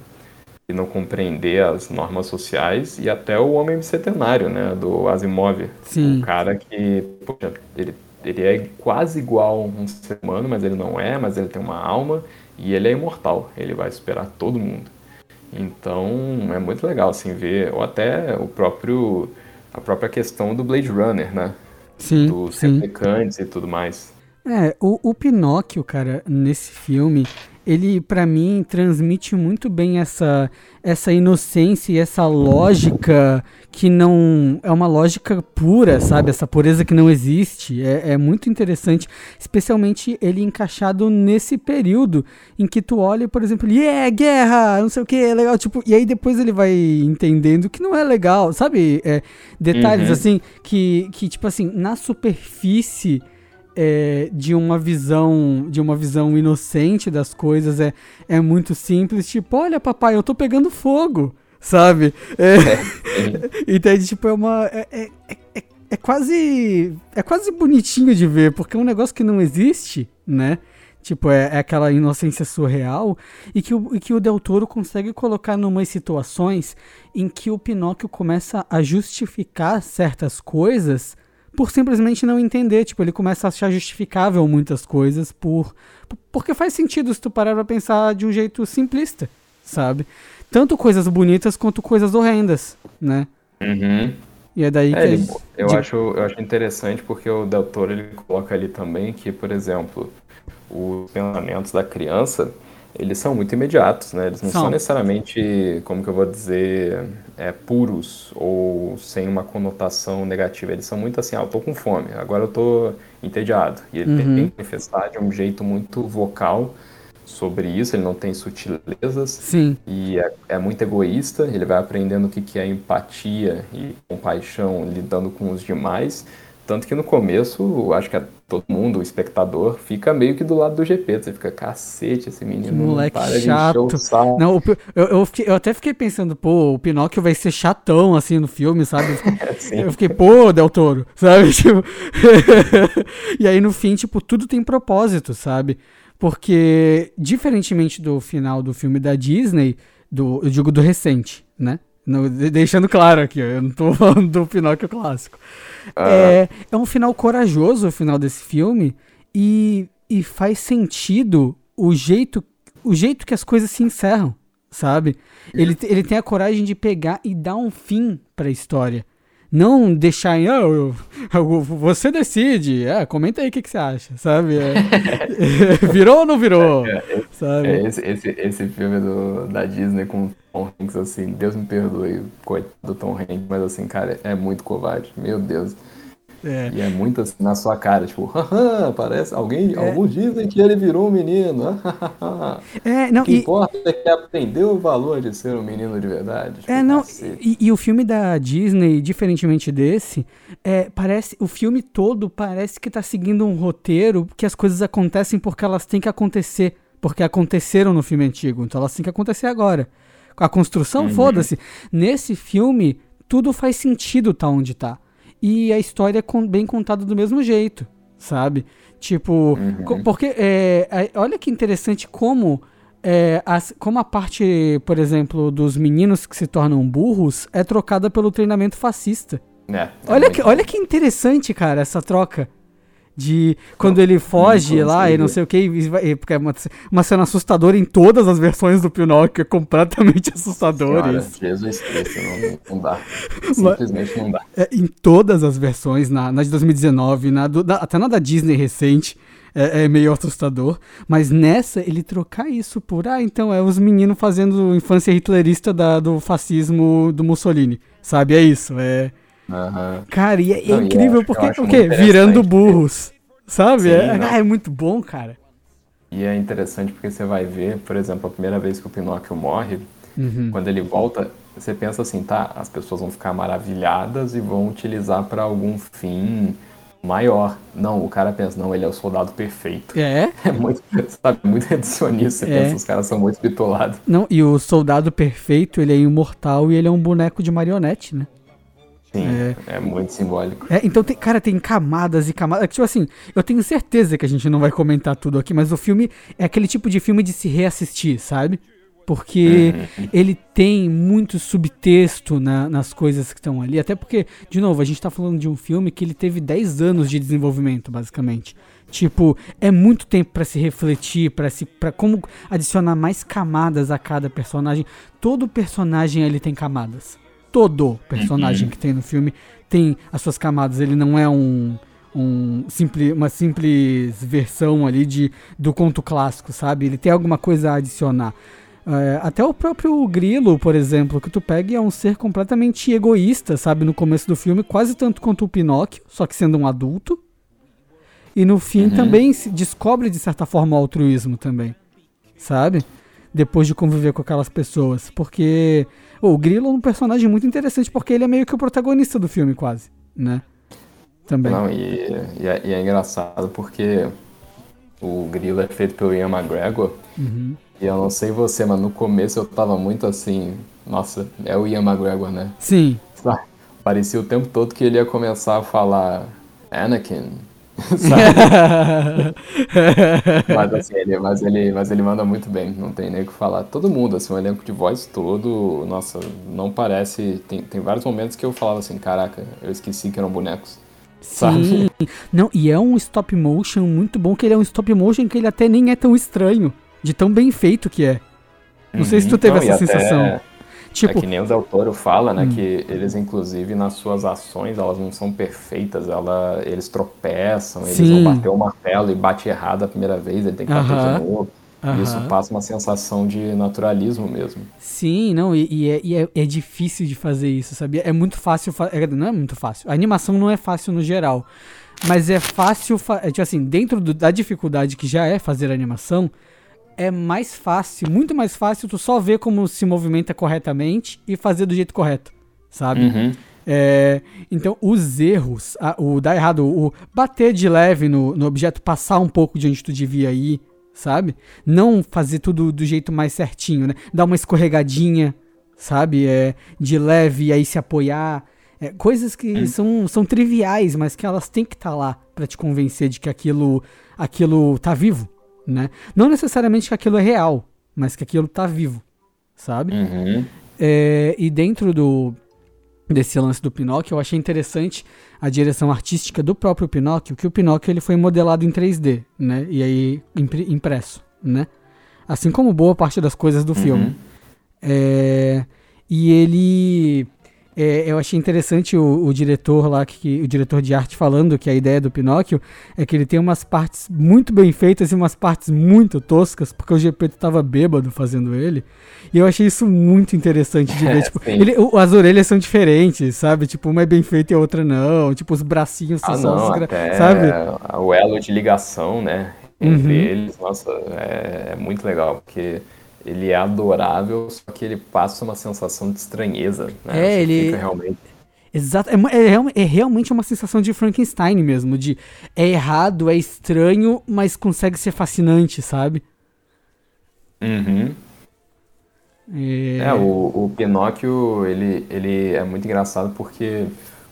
E não compreender as normas sociais. E até o Homem Bicentenário, né? Do Asimov. Sim. Um cara que, poxa, ele, ele é quase igual a um ser humano, mas ele não é, mas ele tem uma alma. E ele é imortal. Ele vai superar todo mundo. Então, é muito legal, assim, ver... Ou até o próprio... A própria questão do Blade Runner, né? Sim, Dos sim. replicantes e tudo mais. É, o, o Pinóquio, cara, nesse filme, ele, pra mim, transmite muito bem essa, essa inocência e essa lógica que não. É uma lógica pura, sabe? Essa pureza que não existe. É, é muito interessante, especialmente ele encaixado nesse período em que tu olha, por exemplo, e é guerra, não sei o que, é legal. Tipo, e aí depois ele vai entendendo que não é legal, sabe? É, detalhes Uhum. assim, que, que, tipo assim, na superfície é, de uma visão de uma visão inocente das coisas é, é muito simples tipo olha papai eu tô pegando fogo sabe? É, entende tipo é uma é, é, é, é quase é quase bonitinho de ver porque é um negócio que não existe né? Tipo, é, é aquela inocência surreal e que, o, e que o Del Toro consegue colocar numas situações em que o Pinóquio começa a justificar certas coisas por simplesmente não entender. Tipo, ele começa a achar justificável muitas coisas por, porque faz sentido se tu parar pra pensar de um jeito simplista, sabe? Tanto coisas bonitas quanto coisas horrendas, né? Uhum. E é daí É, que ele- eu, de- acho, eu acho interessante porque o Del Toro ele coloca ali também que, por exemplo, os pensamentos da criança, eles são muito imediatos, né? Eles não São. são, necessariamente, como que eu vou dizer, é, puros ou sem uma conotação negativa. Eles são muito assim, ah, eu tô com fome, agora eu tô entediado. E ele Uhum. tem que manifestar de um jeito muito vocal sobre isso, ele não tem sutilezas. Sim. E é, é muito egoísta, ele vai aprendendo o que, que é empatia e compaixão lidando com os demais. Tanto que no começo, acho que todo mundo, o espectador, fica meio que do lado do GP. Você fica, cacete, esse menino não Moleque para de chato. o saco. Não, eu, eu, fiquei- eu até fiquei pensando, pô, o Pinóquio vai ser chatão, assim, no filme, sabe? Eu fiquei, eu fiquei, pô, Del Toro, sabe? Tipo, e aí, no fim, tipo, tudo tem propósito, sabe? Porque, diferentemente do final do filme da Disney, do, eu digo do recente, né? De- deixando claro aqui, eu não tô falando do Pinóquio clássico. É, é um final corajoso o final desse filme e, e faz sentido o jeito, o jeito que as coisas se encerram, sabe? Ele, ele tem a coragem de pegar e dar um fim pra história. Não deixar em, "Ah, eu- eu- você decide, é, comenta aí o que, que você acha, sabe? É, virou ou não virou? Sabe? é, esse, esse, esse filme do, da Disney com Tom Hanks, assim, Deus me perdoe, coitado do Tom Hanks, mas assim, cara, é muito covarde, meu Deus. É. E é muito assim na sua cara, tipo, haha, parece alguém, alguns dizem que ele virou um menino. É, O não, que e, importa é que aprendeu o valor de ser um menino de verdade. Tipo, É, não. E, e o filme da Disney, diferentemente desse, é, parece. O filme todo parece que tá seguindo um roteiro que as coisas acontecem porque elas têm que acontecer. Porque aconteceram no filme antigo. Então elas têm que acontecer agora. A construção, foda-se. Nesse filme, tudo faz sentido tá onde tá. E a história é bem contada do mesmo jeito, sabe? Tipo, co- porque é, é, olha que interessante como é, as- como a parte, por exemplo, dos meninos que se tornam burros é trocada pelo treinamento fascista. É, é Olha que, olha que interessante, cara, essa troca. De quando ele foge lá e não sei o que, porque é uma, uma cena assustadora em todas as versões do Pinóquio, é completamente assustador Senhora, isso. Jesus Cristo, não, não dá. Simplesmente não dá. É, em todas as versões, na, na de 2019, na do- da- até na da Disney recente, é, é meio assustador. Mas nessa, ele trocar isso por, ah, então é os meninos fazendo infância hitlerista da- do fascismo do Mussolini. Sabe? É isso. É. Aham. Cara, e é, é Não, e incrível porque, o muito quê? Virando burros. Sabe? Sim, é, ah, é muito bom, cara. E é interessante porque você vai ver, por exemplo, a primeira vez que o Pinóquio morre, Uhum. quando ele volta, você pensa assim, tá, as pessoas vão ficar maravilhadas e vão utilizar para algum fim maior. Não, o cara pensa, não, ele é o soldado perfeito. É. É muito, sabe, muito reducionista. Você É. pensa, os caras são muito bitolados. Não, e o soldado perfeito, ele é imortal e ele é um boneco de marionete, né? Sim, é, muito simbólico. É, então, tem, cara, tem camadas e camadas. Tipo assim, eu tenho certeza que a gente não vai comentar tudo aqui, mas o filme é aquele tipo de filme de se reassistir, sabe? Porque ele tem muito subtexto na- nas coisas que estão ali. Até porque, de novo, a gente tá falando de um filme que ele teve 10 anos de desenvolvimento, basicamente. Tipo, é muito tempo pra se refletir, pra se para como adicionar mais camadas a cada personagem. Todo personagem ele tem camadas. Todo personagem que tem no filme tem as suas camadas. Ele não é um, um simples, uma simples versão ali de, do conto clássico, sabe? Ele tem alguma coisa a adicionar. É, até o próprio Grilo, por exemplo, que tu pega é um ser completamente egoísta, sabe? No começo do filme, quase tanto quanto o Pinóquio, só que sendo um adulto. E no fim também se descobre, de certa forma, o altruísmo também, sabe? Depois de conviver com aquelas pessoas. Porque o Grilo é um personagem muito interessante, porque ele é meio que o protagonista do filme, quase, né? Também. Não, e, e é, e é engraçado porque o Grilo é feito pelo Ian McGregor. Uhum. E eu não sei você, mas no começo eu tava muito assim, nossa, é o Ian McGregor, né? Sim? Parecia o tempo todo que ele ia começar a falar Anakin, mas, assim, ele, mas, ele, mas ele manda muito bem, não tem nem o que falar. Todo mundo, assim, o elenco de voz todo, nossa, não parece. Tem, tem vários momentos que eu falava assim, caraca, eu esqueci que eram bonecos. Sabe? Sim. Não, e é um stop motion muito bom, que ele é um stop motion que ele até nem é tão estranho, de tão bem feito que é. Não sei se tu teve Uhum. Não, e essa até- sensação. Tipo, é que nem o Del Toro fala, Hum. né? Que eles, inclusive, nas suas ações, elas não são perfeitas. Ela, eles tropeçam, eles Sim. vão bater o martelo e bate errado a primeira vez, ele tem que bater Aham. de novo. E isso passa uma sensação de naturalismo mesmo. Sim, não, e, e é, e é- é difícil de fazer isso, sabia? É muito fácil, é, não é muito fácil. A animação não é fácil no geral, mas é fácil, é, tipo assim, dentro do- da dificuldade que já é fazer animação, é mais fácil, muito mais fácil tu só ver como se movimenta corretamente e fazer do jeito correto, sabe? Uhum. É, então, os erros, a- o dar errado, o bater de leve no, no objeto, passar um pouco de onde tu devia ir, sabe? Não fazer tudo do jeito mais certinho, né? Dar uma escorregadinha, sabe? É, de leve e aí se apoiar. É, coisas que são, são triviais, mas que elas têm que estar lá pra te convencer de que aquilo, aquilo tá vivo, né? Não necessariamente que aquilo é real, mas que aquilo tá vivo, sabe? Uhum. É, e dentro do desse lance do Pinóquio, eu achei interessante a direção artística do próprio Pinóquio, que o Pinóquio ele foi modelado em 3D, né? E aí impre- impresso, né? Assim como boa parte das coisas do filme. É, e ele é, eu achei interessante o, o diretor lá, que, o diretor de arte falando que a ideia do Pinóquio é que ele tem umas partes muito bem feitas e umas partes muito toscas, porque o GP tava bêbado fazendo ele. E eu achei isso muito interessante de ver. É, tipo, ele, o- as orelhas são diferentes, sabe? Tipo, uma é bem feita e a outra não. Tipo, os bracinhos são Ah, só não, até sabe? o elo de ligação, né? Entre Uhum. eles, nossa, é, é muito legal, porque ele é adorável, só que ele passa uma sensação de estranheza, né? É, Você ele- fica realmente... Exato. É, é é realmente uma sensação de Frankenstein mesmo. De é errado, é estranho, mas consegue ser fascinante, sabe? Uhum. É, É, o, o Pinóquio, ele, ele é muito engraçado porque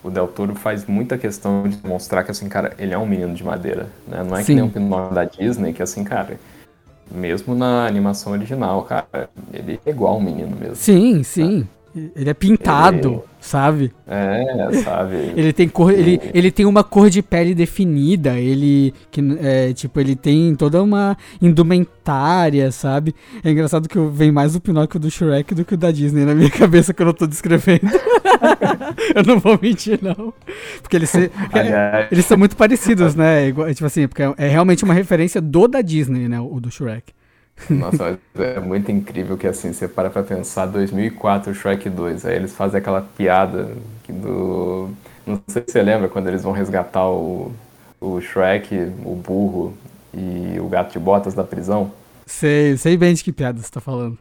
o Del Toro faz muita questão de mostrar que, assim, cara, ele é um menino de madeira, né? Não é Sim. que nem um Pinóquio da Disney, que, assim, cara, mesmo na animação original, cara, ele é igual um menino mesmo. Sim, sim. Ele é pintado, Ele- sabe? É, sabe? Ele tem cor, ele, ele tem uma cor de pele definida, ele que é, tipo, ele tem toda uma indumentária, sabe? É engraçado que vem mais o Pinóquio do Shrek do que o da Disney na minha cabeça quando eu tô descrevendo. eu não vou mentir não. Porque eles se- Aliás, eles são muito parecidos, né? Igual- tipo assim, porque é- é realmente uma referência do da Disney, né, o do Shrek. Nossa, é muito incrível que assim, você para pra pensar, 2004, Shrek 2, aí eles fazem aquela piada do... Não sei se você lembra quando eles vão resgatar o, o Shrek, o burro e o gato de botas da prisão. Sei, sei bem de que piada você tá falando.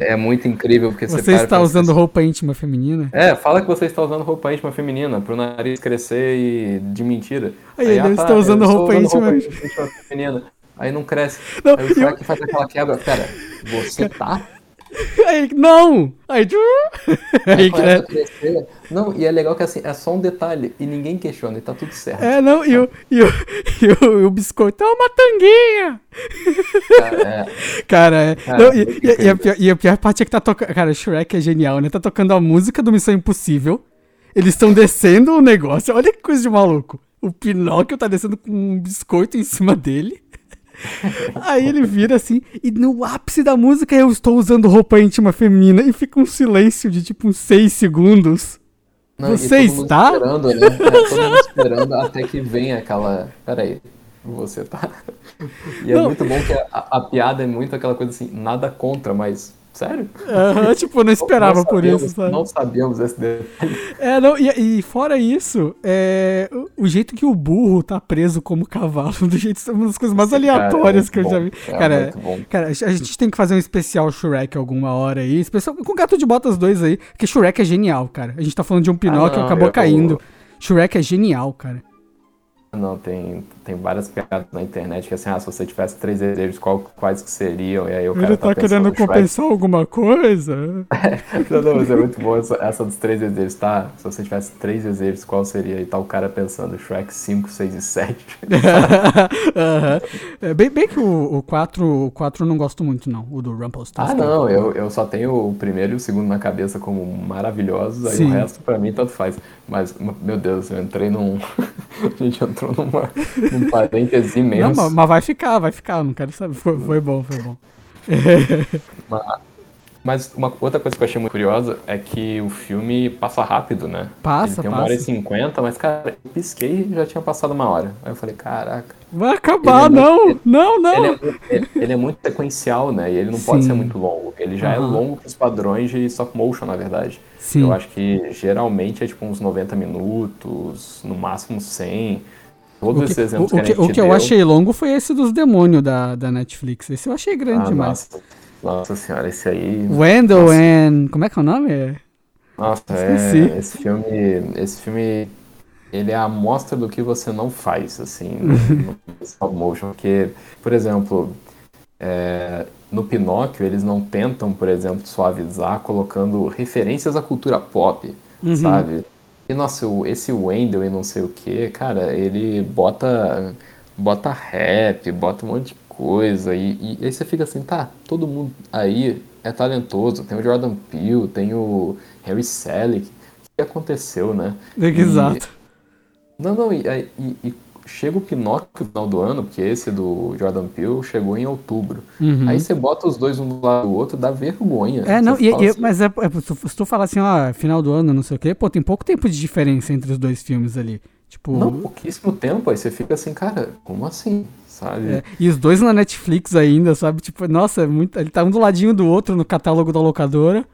É muito incrível porque você Você está usando roupa íntima feminina? É, fala que você está usando roupa íntima feminina pro nariz crescer e de mentira. Aí ele ah, está usando roupa usando íntima- íntima feminina. Aí não cresce. Não, aí o e Shrek faz aquela quebra. Pera, você tá? Aí, não! Aí, tchu! aí, começa a é, crescer. Não, e é legal que assim, é só um detalhe e ninguém questiona e tá tudo certo. é, não, e o, e o, e o, e o biscoito é uma tanguinha! É, Cara, é. Cara, não, e, muito e- e a pior, e a pior parte é que tá tocando. Cara, o Shrek é genial, né? Tá tocando a música do Missão Impossível. Eles estão descendo o negócio. Olha que coisa de maluco. O Pinóquio tá descendo com um biscoito em cima dele. Aí ele vira assim, e no ápice da música eu estou usando roupa íntima feminina e fica um silêncio de tipo uns 6 segundos. não, Você está? Esperando, né? É, todo mundo esperando até que vem aquela. Peraí, você tá. E é Não. muito bom que a, a piada é muito aquela coisa assim, nada contra, mas. Sério? Aham, tipo, eu não esperava Não por isso, sabe? Não sabíamos esse detalhe. É, não, e, e fora isso, é, o, o jeito que o burro tá preso como cavalo, do jeito é uma das coisas mais aleatórias Cara, é que eu já vi. bom, é cara, bom. cara, a gente tem que fazer um especial Shrek alguma hora aí, especial com Gato de Botas 2 aí, porque Shrek é genial, cara. A gente tá falando de um Pinóquio, não, acabou eu- caindo. Shrek é genial, cara. Não, tem, tem várias piadas na internet que assim, ah, se você tivesse três desejos, qual, quais que seriam? E aí o Ele cara tá tá querendo pensando, compensar alguma coisa? Não, não, mas é muito bom essa, essa dos três desejos, tá? Se você tivesse três desejos, qual seria? E tá o cara pensando, Shrek 5, 6 e 7. Aham. É, bem, bem que o, o 4, o 4 eu não gosto muito, não. O do Rumpelstiltskin. ah, não, eu, eu só tenho o primeiro e o segundo na cabeça como maravilhosos, aí Sim. o resto pra mim tanto faz. Mas, meu Deus, eu entrei num. A gente entrou numa, num parêntese Não, imenso. mas, mas vai ficar, vai ficar. Não quero saber. Foi, foi bom, foi bom. Mas uma outra coisa que eu achei muito curiosa é que o filme passa rápido, né? Passa, Ele tem uma hora e passa. cinquenta, mas, cara, eu pisquei e já tinha passado uma hora. Aí eu falei, caraca. Vai acabar, é não! muito- Não, não! Ele é, ele- é muito sequencial, né? E ele não pode Sim. ser muito longo. Ele já é Aham. longo pros padrões de stop motion, na verdade. Sim. Eu acho que geralmente é tipo uns 90 minutos, no máximo 100. Todos O que, esses exemplos o, que, que, o que eu deu- achei longo foi esse dos demônios da, da Netflix. Esse eu achei grande Ah, demais. nossa, nossa senhora, esse aí. Wendell Nossa. and. Como é que é o nome? Nossa, Esqueci. é, esse filme, esse filme, ele é a amostra do que você não faz, assim, no, no stop motion, porque, por exemplo, é, no Pinóquio eles não tentam, por exemplo, suavizar colocando referências à cultura pop, Uhum. sabe? E nossa, esse Wendell e não sei o que, cara, ele bota, bota rap, bota um monte de coisa e, e aí você fica assim, tá, todo mundo aí é talentoso, tem o Jordan Peele, tem o Harry Selick, o que aconteceu, né? Exato. Não, não, e, e- e chega o Pinóquio no final do ano, porque esse do Jordan Peele chegou em outubro. Aí você bota os dois um do lado do outro, dá vergonha. Uhum. É, não, e, e- assim, mas é, é, se tu- se tu falar assim, ó, final do ano, não sei o quê, pô, tem pouco tempo de diferença entre os dois filmes ali. Tipo, Não, pouquíssimo tempo, aí você fica assim, cara, como assim? Sabe? é, e os dois na Netflix ainda, sabe? Tipo, nossa, é muito, ele tá um do ladinho do outro no catálogo da locadora.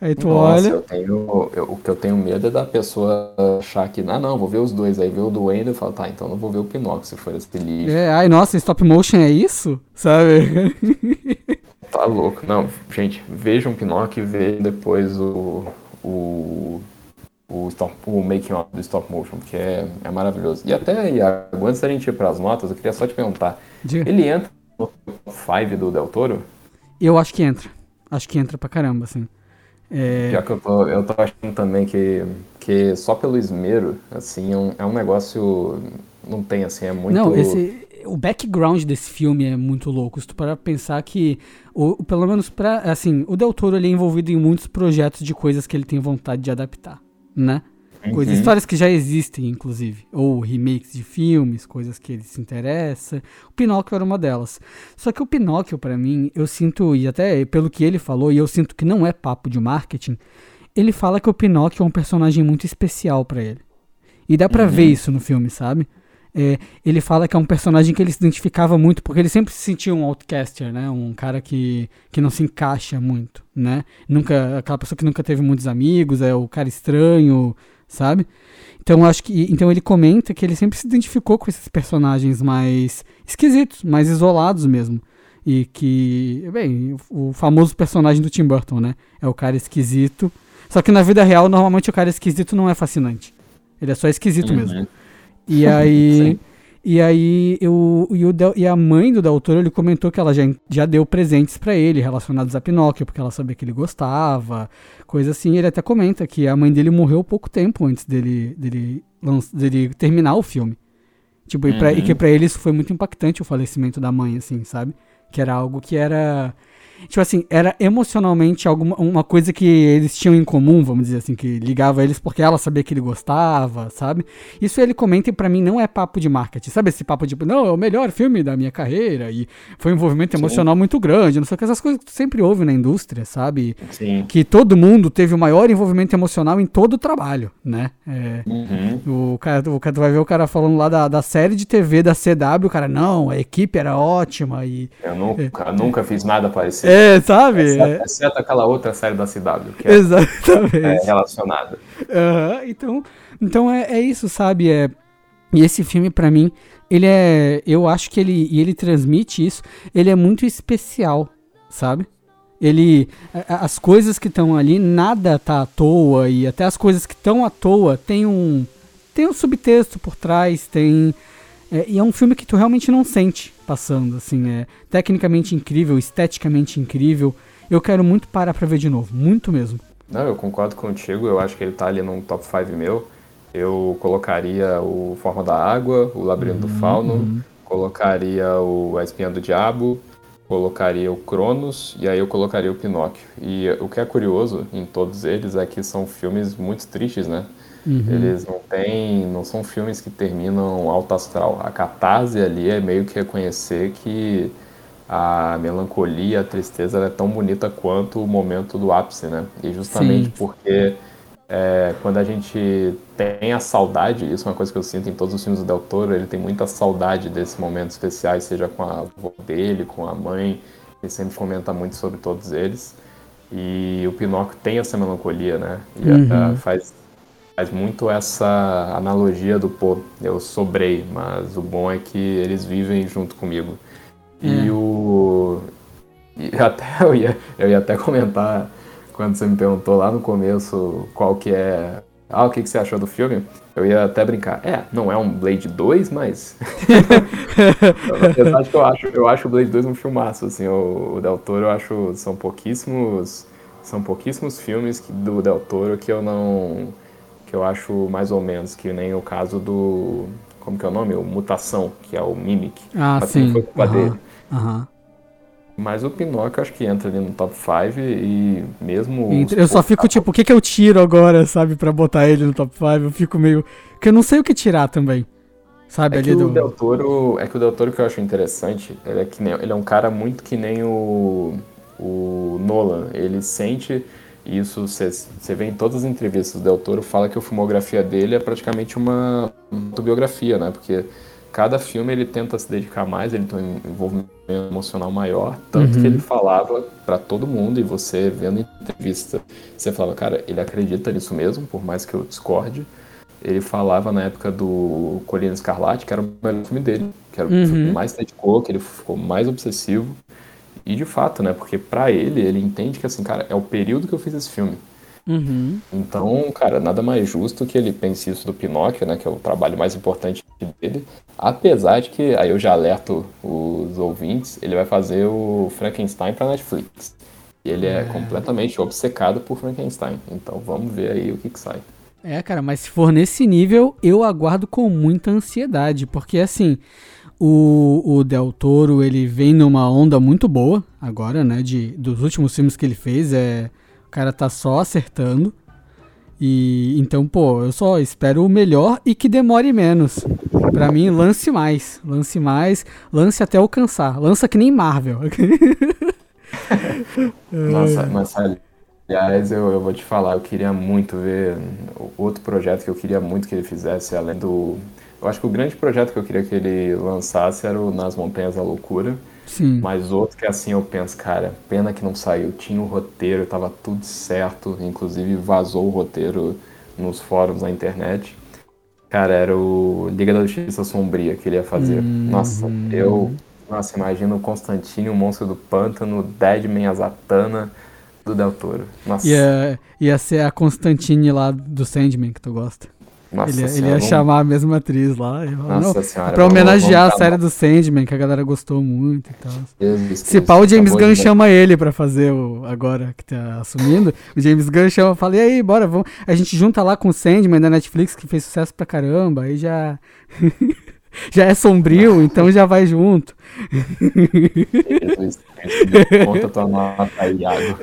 Aí tu Nossa, olha. eu tenho, eu- o que eu tenho medo é da pessoa achar que, ah, não, vou ver os dois. Aí vê o do Wendell e fala, tá, então não vou ver o Pinóquio se for esse lixo. É, ai, nossa, stop motion é isso? Sabe? Tá louco. Não, gente, vejam Pinóquio e vejam depois o, o, o, stop, o making of do stop motion, porque é, é maravilhoso. E até, Iago, antes da gente ir pras notas, eu queria só te perguntar, Diga. ele entra no top 5 do Del Toro? Eu acho que entra. Acho que entra pra caramba, assim. É, Já que eu tô, eu tô achando também que, que só pelo esmero, assim, é um, é um negócio. Não tem assim, é muito. Não, esse, o background desse filme é muito louco. Se tu parar pra pensar que, o, pelo menos pra, assim, o Del Toro ele é envolvido em muitos projetos de coisas que ele tem vontade de adaptar, né? Coisas, Uhum. histórias que já existem, inclusive. Ou remakes de filmes, coisas que ele se interessa. O Pinóquio era uma delas. Só que o Pinóquio, pra mim, eu sinto, e até pelo que ele falou, e eu sinto que não é papo de marketing, ele fala que o Pinóquio é um personagem muito especial pra ele. E dá pra ver isso no filme, sabe? É, ele fala que é um personagem que ele se identificava muito, porque ele sempre se sentia um outcaster, né? Um cara que, que não se encaixa muito, né? Nunca, aquela pessoa que nunca teve muitos amigos, é o cara estranho, sabe? Então eu acho que, então ele comenta que ele sempre se identificou com esses personagens mais esquisitos, mais isolados mesmo. E que, bem, o, o famoso personagem do Tim Burton, né? É o cara esquisito. Só que na vida real, normalmente o cara esquisito não é fascinante. Ele é só esquisito Uhum. mesmo. E aí. E aí, eu, e, o Del- e a mãe do Del Toro, ele comentou que ela já, já deu presentes pra ele relacionados a Pinóquio, porque ela sabia que ele gostava, coisa assim. Ele até comenta que a mãe dele morreu pouco tempo antes dele, dele, dele terminar o filme. Tipo, e, pra- e que pra ele isso foi muito impactante o falecimento da mãe, assim, sabe? Que era algo que era. Tipo assim, era emocionalmente alguma, uma coisa que eles tinham em comum, vamos dizer assim, que ligava eles porque ela sabia que ele gostava, sabe? Isso ele comenta e pra mim não é papo de marketing, sabe? Esse papo de, não, é o melhor filme da minha carreira e foi um envolvimento emocional muito grande, não sei o que, essas coisas que tu sempre ouve na indústria, sabe? Sim. Que todo mundo teve o maior envolvimento emocional em todo o trabalho, né? É, Uhum. o cara, o cara, tu vai ver o cara falando lá da, da série de TV da CW, o cara, não, a equipe era ótima e. Eu nunca, nunca fiz nada parecido. É, sabe? Exceto, É, exceto aquela outra série da CW, que é, exatamente. é relacionada. Aham, então, então é, é isso, sabe? É, e esse filme, pra mim, ele é. Eu acho que ele. E ele transmite isso. Ele é muito especial, sabe? Ele. As coisas que estão ali, nada tá à toa. E até as coisas que estão à toa tem um. tem um subtexto por trás, tem. É, e é um filme que tu realmente não sente passando, assim, é tecnicamente incrível, esteticamente incrível. Eu quero muito parar pra ver de novo, muito mesmo. Não, eu concordo contigo, eu acho que ele tá ali num top 5 meu. Eu colocaria o Forma da Água, o Labirinto uhum, do Fauno, uhum. colocaria o A Espinha do Diabo, colocaria o Cronos e aí eu colocaria o Pinóquio. E o que é curioso em todos eles é que são filmes muito tristes, né? Uhum. Eles não têm, não são filmes que terminam alto astral. A catarse ali é meio que reconhecer que a melancolia, a tristeza é tão bonita quanto o momento do ápice, né? E justamente Sim. porque é, quando a gente tem a saudade, isso é uma coisa que eu sinto em todos os filmes do Del Toro, ele tem muita saudade desses momentos especiais, seja com a avó dele, com a mãe, ele sempre comenta muito sobre todos eles. E o Pinóquio tem essa melancolia, né? E uhum. uh, faz, faz muito essa analogia do, pô, eu sobrei, mas o bom é que eles vivem junto comigo. E é. o. E até eu ia, eu ia até comentar quando você me perguntou lá no começo qual que é. Ah, o que, que você achou do filme? Eu ia até brincar. É, não é um Blade 2, mas. Apesar de que eu acho, eu acho o Blade 2 um filmaço, assim, o, o Del Toro eu acho. São pouquíssimos. São pouquíssimos filmes que, do Del Toro que eu não. Que eu acho mais ou menos, que nem o caso do. Como que é o nome? O Mutação, que é o Mimic. Ah, sim. Foi culpa uhum. dele. Uhum. Mas o Pinóquio acho que entra ali no top 5 e mesmo. Eu só fico tipo, o que, que eu tiro agora, sabe, para botar ele no top 5? Eu fico meio. Porque eu não sei o que tirar também. Sabe, é ali que do. O Del Toro, é que o Del Toro que eu acho interessante, ele é, que nem, ele é um cara muito que nem o, o Nolan. Ele sente isso, você vê em todas as entrevistas, o Del Toro fala que a filmografia dele é praticamente uma autobiografia, né? Porque cada filme ele tenta se dedicar mais, ele tem um envolvimento emocional maior, tanto uhum. que ele falava para todo mundo e você vendo entrevista, você falava, cara, ele acredita nisso mesmo, por mais que eu discorde. Ele falava na época do Colina Escarlate, que era o melhor filme dele, que era o uhum. filme que mais dedicou, que ele ficou mais obsessivo. E de fato, né, porque para ele, ele entende que assim, cara, é o período que eu fiz esse filme. Uhum. Então, cara, nada mais justo que ele pense isso do Pinóquio, né? Que é o trabalho mais importante dele. Apesar de que, aí eu já alerto os ouvintes, ele vai fazer o Frankenstein pra Netflix. E ele é, é completamente obcecado por Frankenstein. Então vamos ver aí o que, que sai. É, cara, mas se for nesse nível, eu aguardo com muita ansiedade. Porque assim. O, o Del Toro, ele vem numa onda muito boa agora, né? De, dos últimos filmes que ele fez. É o cara tá só acertando. E então, pô, eu só espero o melhor e que demore menos. Para mim, lance mais, lance mais, lance até alcançar. Lança que nem Marvel. Nossa, mas aliás, eu, eu vou te falar, eu queria muito ver outro projeto que eu queria muito que ele fizesse, além do. Eu acho que o grande projeto que eu queria que ele lançasse era o Nas Montanhas da Loucura Sim. Mas outro que assim eu penso, cara, pena que não saiu. Tinha o um roteiro, tava tudo certo. Inclusive vazou o roteiro nos fóruns na internet. Cara, era o Liga da Justiça Sombria que ele ia fazer. Hum, nossa, eu. Nossa, imagina o Constantino, o Monstro do Pântano, Deadman, a Zatanna do Del Toro. Nossa. Ia, ia ser a Constantine lá do Sandman que tu gosta. Nossa ele, senhora, ele ia vamos... chamar a mesma atriz lá. Nossa não, senhora. Pra homenagear a série do Sandman, que a galera gostou muito e tal. Se pá, o James Gunn chama ele pra fazer o. Agora que tá assumindo. o James Gunn chama fala: e aí, bora, vamos. A gente junta lá com o Sandman da Netflix, que fez sucesso pra caramba. Aí já. já é sombrio, então já vai junto. Conta tua nota aí, Iago.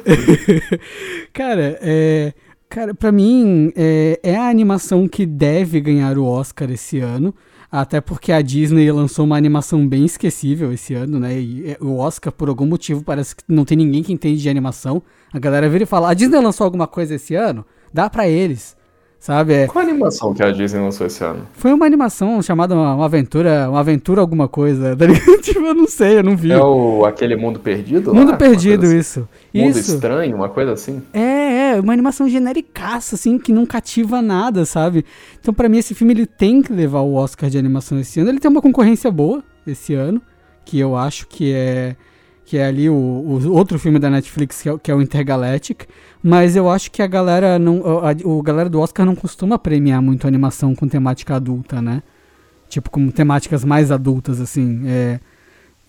Cara, é. Cara, pra mim, é, é, a animação que deve ganhar o Oscar esse ano. Até porque a Disney lançou uma animação bem esquecível esse ano, né? E é, o Oscar, por algum motivo, parece que não tem ninguém que entende de animação. A galera vira e fala: a Disney lançou alguma coisa esse ano? Dá pra eles. Sabe? É... Qual a animação que a Disney lançou esse ano? Foi uma animação chamada Uma, uma Aventura, uma aventura alguma coisa. Tá tipo, eu não sei, eu não vi. É o, aquele Mundo Perdido? Mundo lá? Perdido, assim. isso. Mundo isso. Estranho, uma coisa assim? É, é, uma animação genericaça, assim, que não cativa nada, sabe? Então, para mim, esse filme ele tem que levar o Oscar de animação esse ano. Ele tem uma concorrência boa esse ano, que eu acho que é que é ali o, o outro filme da Netflix, que é, que é, o Intergalactic. Mas eu acho que a galera não. A, o galera do Oscar não costuma premiar muito animação com temática adulta, né? Tipo, com temáticas mais adultas, assim. É.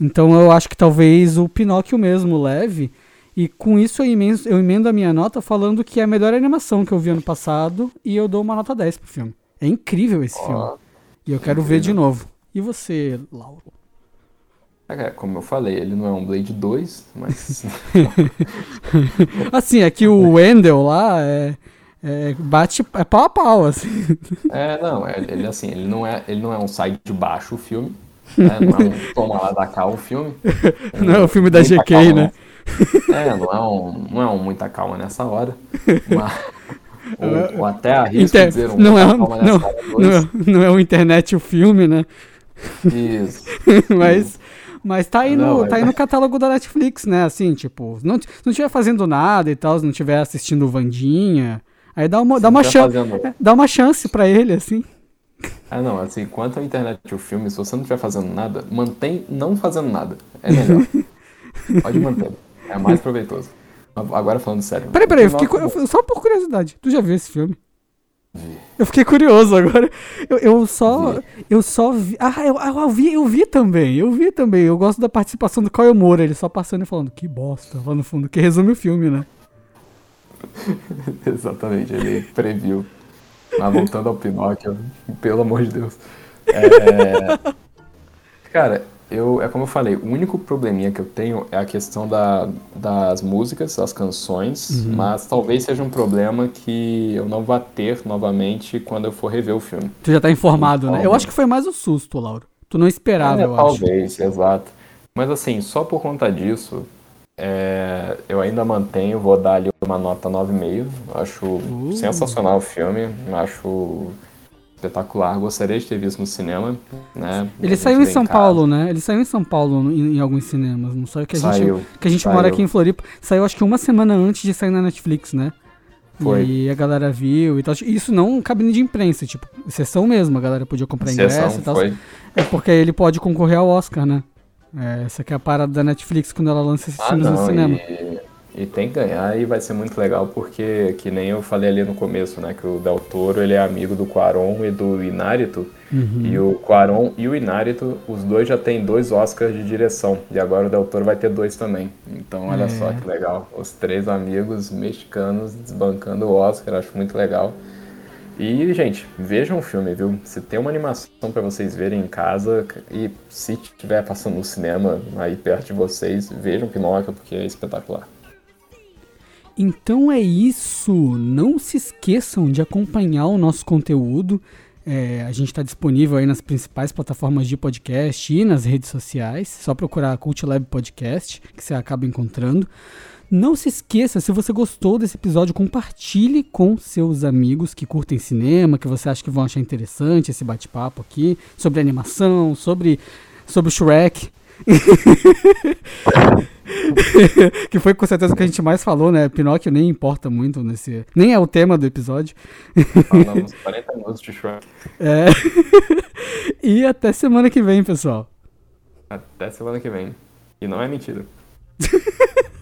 Então eu acho que talvez o Pinóquio mesmo leve. E com isso eu emendo, eu emendo a minha nota falando que é a melhor animação que eu vi ano passado e eu dou uma nota 10 pro filme. É incrível esse oh, filme. E eu quero incrível. ver de novo. E você, Lauro? É, como eu falei, ele não é um Blade 2, mas. assim, é que o Wendell lá é, é, bate é pau a pau, assim. É, não, é, ele assim, ele não é, ele não é um sai de baixo o filme. Né? Não é um toma lá da cá o filme. Não é o filme da GK, calma, né? É, não é, um, não é um muita calma nessa hora. Mas, ou, ou até arrisco Inter... dizer um não é, não, não, é, não é o internet o filme, né? Isso. mas, mas tá aí, no, tá aí no catálogo da Netflix, né? Assim, tipo, não, se não estiver fazendo nada e tal, se não estiver assistindo Vandinha, aí dá uma, dá uma, chance, é, dá uma chance pra ele, assim. Ah, não, assim, quanto à internet e o filme, se você não estiver fazendo nada, mantém não fazendo nada. É melhor. Pode manter. É mais proveitoso. Agora falando sério. Peraí, peraí, fiquei, só por curiosidade. Tu já viu esse filme? Eu fiquei curioso agora. Eu, eu só. Vi. Eu só vi. Ah, eu, eu, vi, eu vi também. Eu vi também. Eu gosto da participação do Caio Moura, ele só passando e falando, que bosta, lá no fundo, que resume o filme, né? Exatamente, ele previu. Mas voltando ao Pinóquio, pelo amor de Deus. É... Cara, eu, é como eu falei, o único probleminha que eu tenho é a questão da, das músicas, das canções, uhum. mas talvez seja um problema que eu não vá ter novamente quando eu for rever o filme. Tu já tá informado, então, né? Eu acho que foi mais o susto, Lauro. Tu não esperava, é, eu talvez, acho. Talvez, exato. Mas assim, só por conta disso, é, eu ainda mantenho, vou dar ali uma nota 9,5. Acho uh. sensacional o filme, acho espetacular. Gostaria de ter visto no cinema, né? Ele saiu em São Paulo, né? Ele saiu em São Paulo em, em alguns cinemas, não só que a saiu, gente que a gente saiu. mora aqui em Floripa. Saiu acho que uma semana antes de sair na Netflix, né? Foi. E a galera viu e tal. Isso não cabine de imprensa, tipo, sessão mesmo, a galera podia comprar ingresso e tal. Foi. É porque ele pode concorrer ao Oscar, né? É, essa que é a parada da Netflix quando ela lança esses ah, filmes não, no cinema. E e tem que ganhar e vai ser muito legal porque, que nem eu falei ali no começo, né? Que o Del Toro, ele é amigo do Quaron e do Inárito. Uhum. E o Quaron e o Inárito, os dois já têm dois Oscars de direção. E agora o Del Toro vai ter dois também. Então, olha é. só que legal. Os três amigos mexicanos desbancando o Oscar, acho muito legal. E, gente, vejam o filme, viu? Se tem uma animação para vocês verem em casa e se estiver passando no cinema aí perto de vocês, vejam Pinóquio porque é espetacular. Então é isso. Não se esqueçam de acompanhar o nosso conteúdo. É, a gente está disponível aí nas principais plataformas de podcast e nas redes sociais. Só procurar Cult Lab Podcast que você acaba encontrando. Não se esqueça, se você gostou desse episódio, compartilhe com seus amigos que curtem cinema, que você acha que vão achar interessante esse bate-papo aqui sobre animação, sobre sobre Shrek. que foi com certeza o que a gente mais falou, né? Pinóquio nem importa muito nesse. Nem é o tema do episódio. Falamos 40 minutos de Shrek. É. e até semana que vem, pessoal. Até semana que vem. E não é mentira.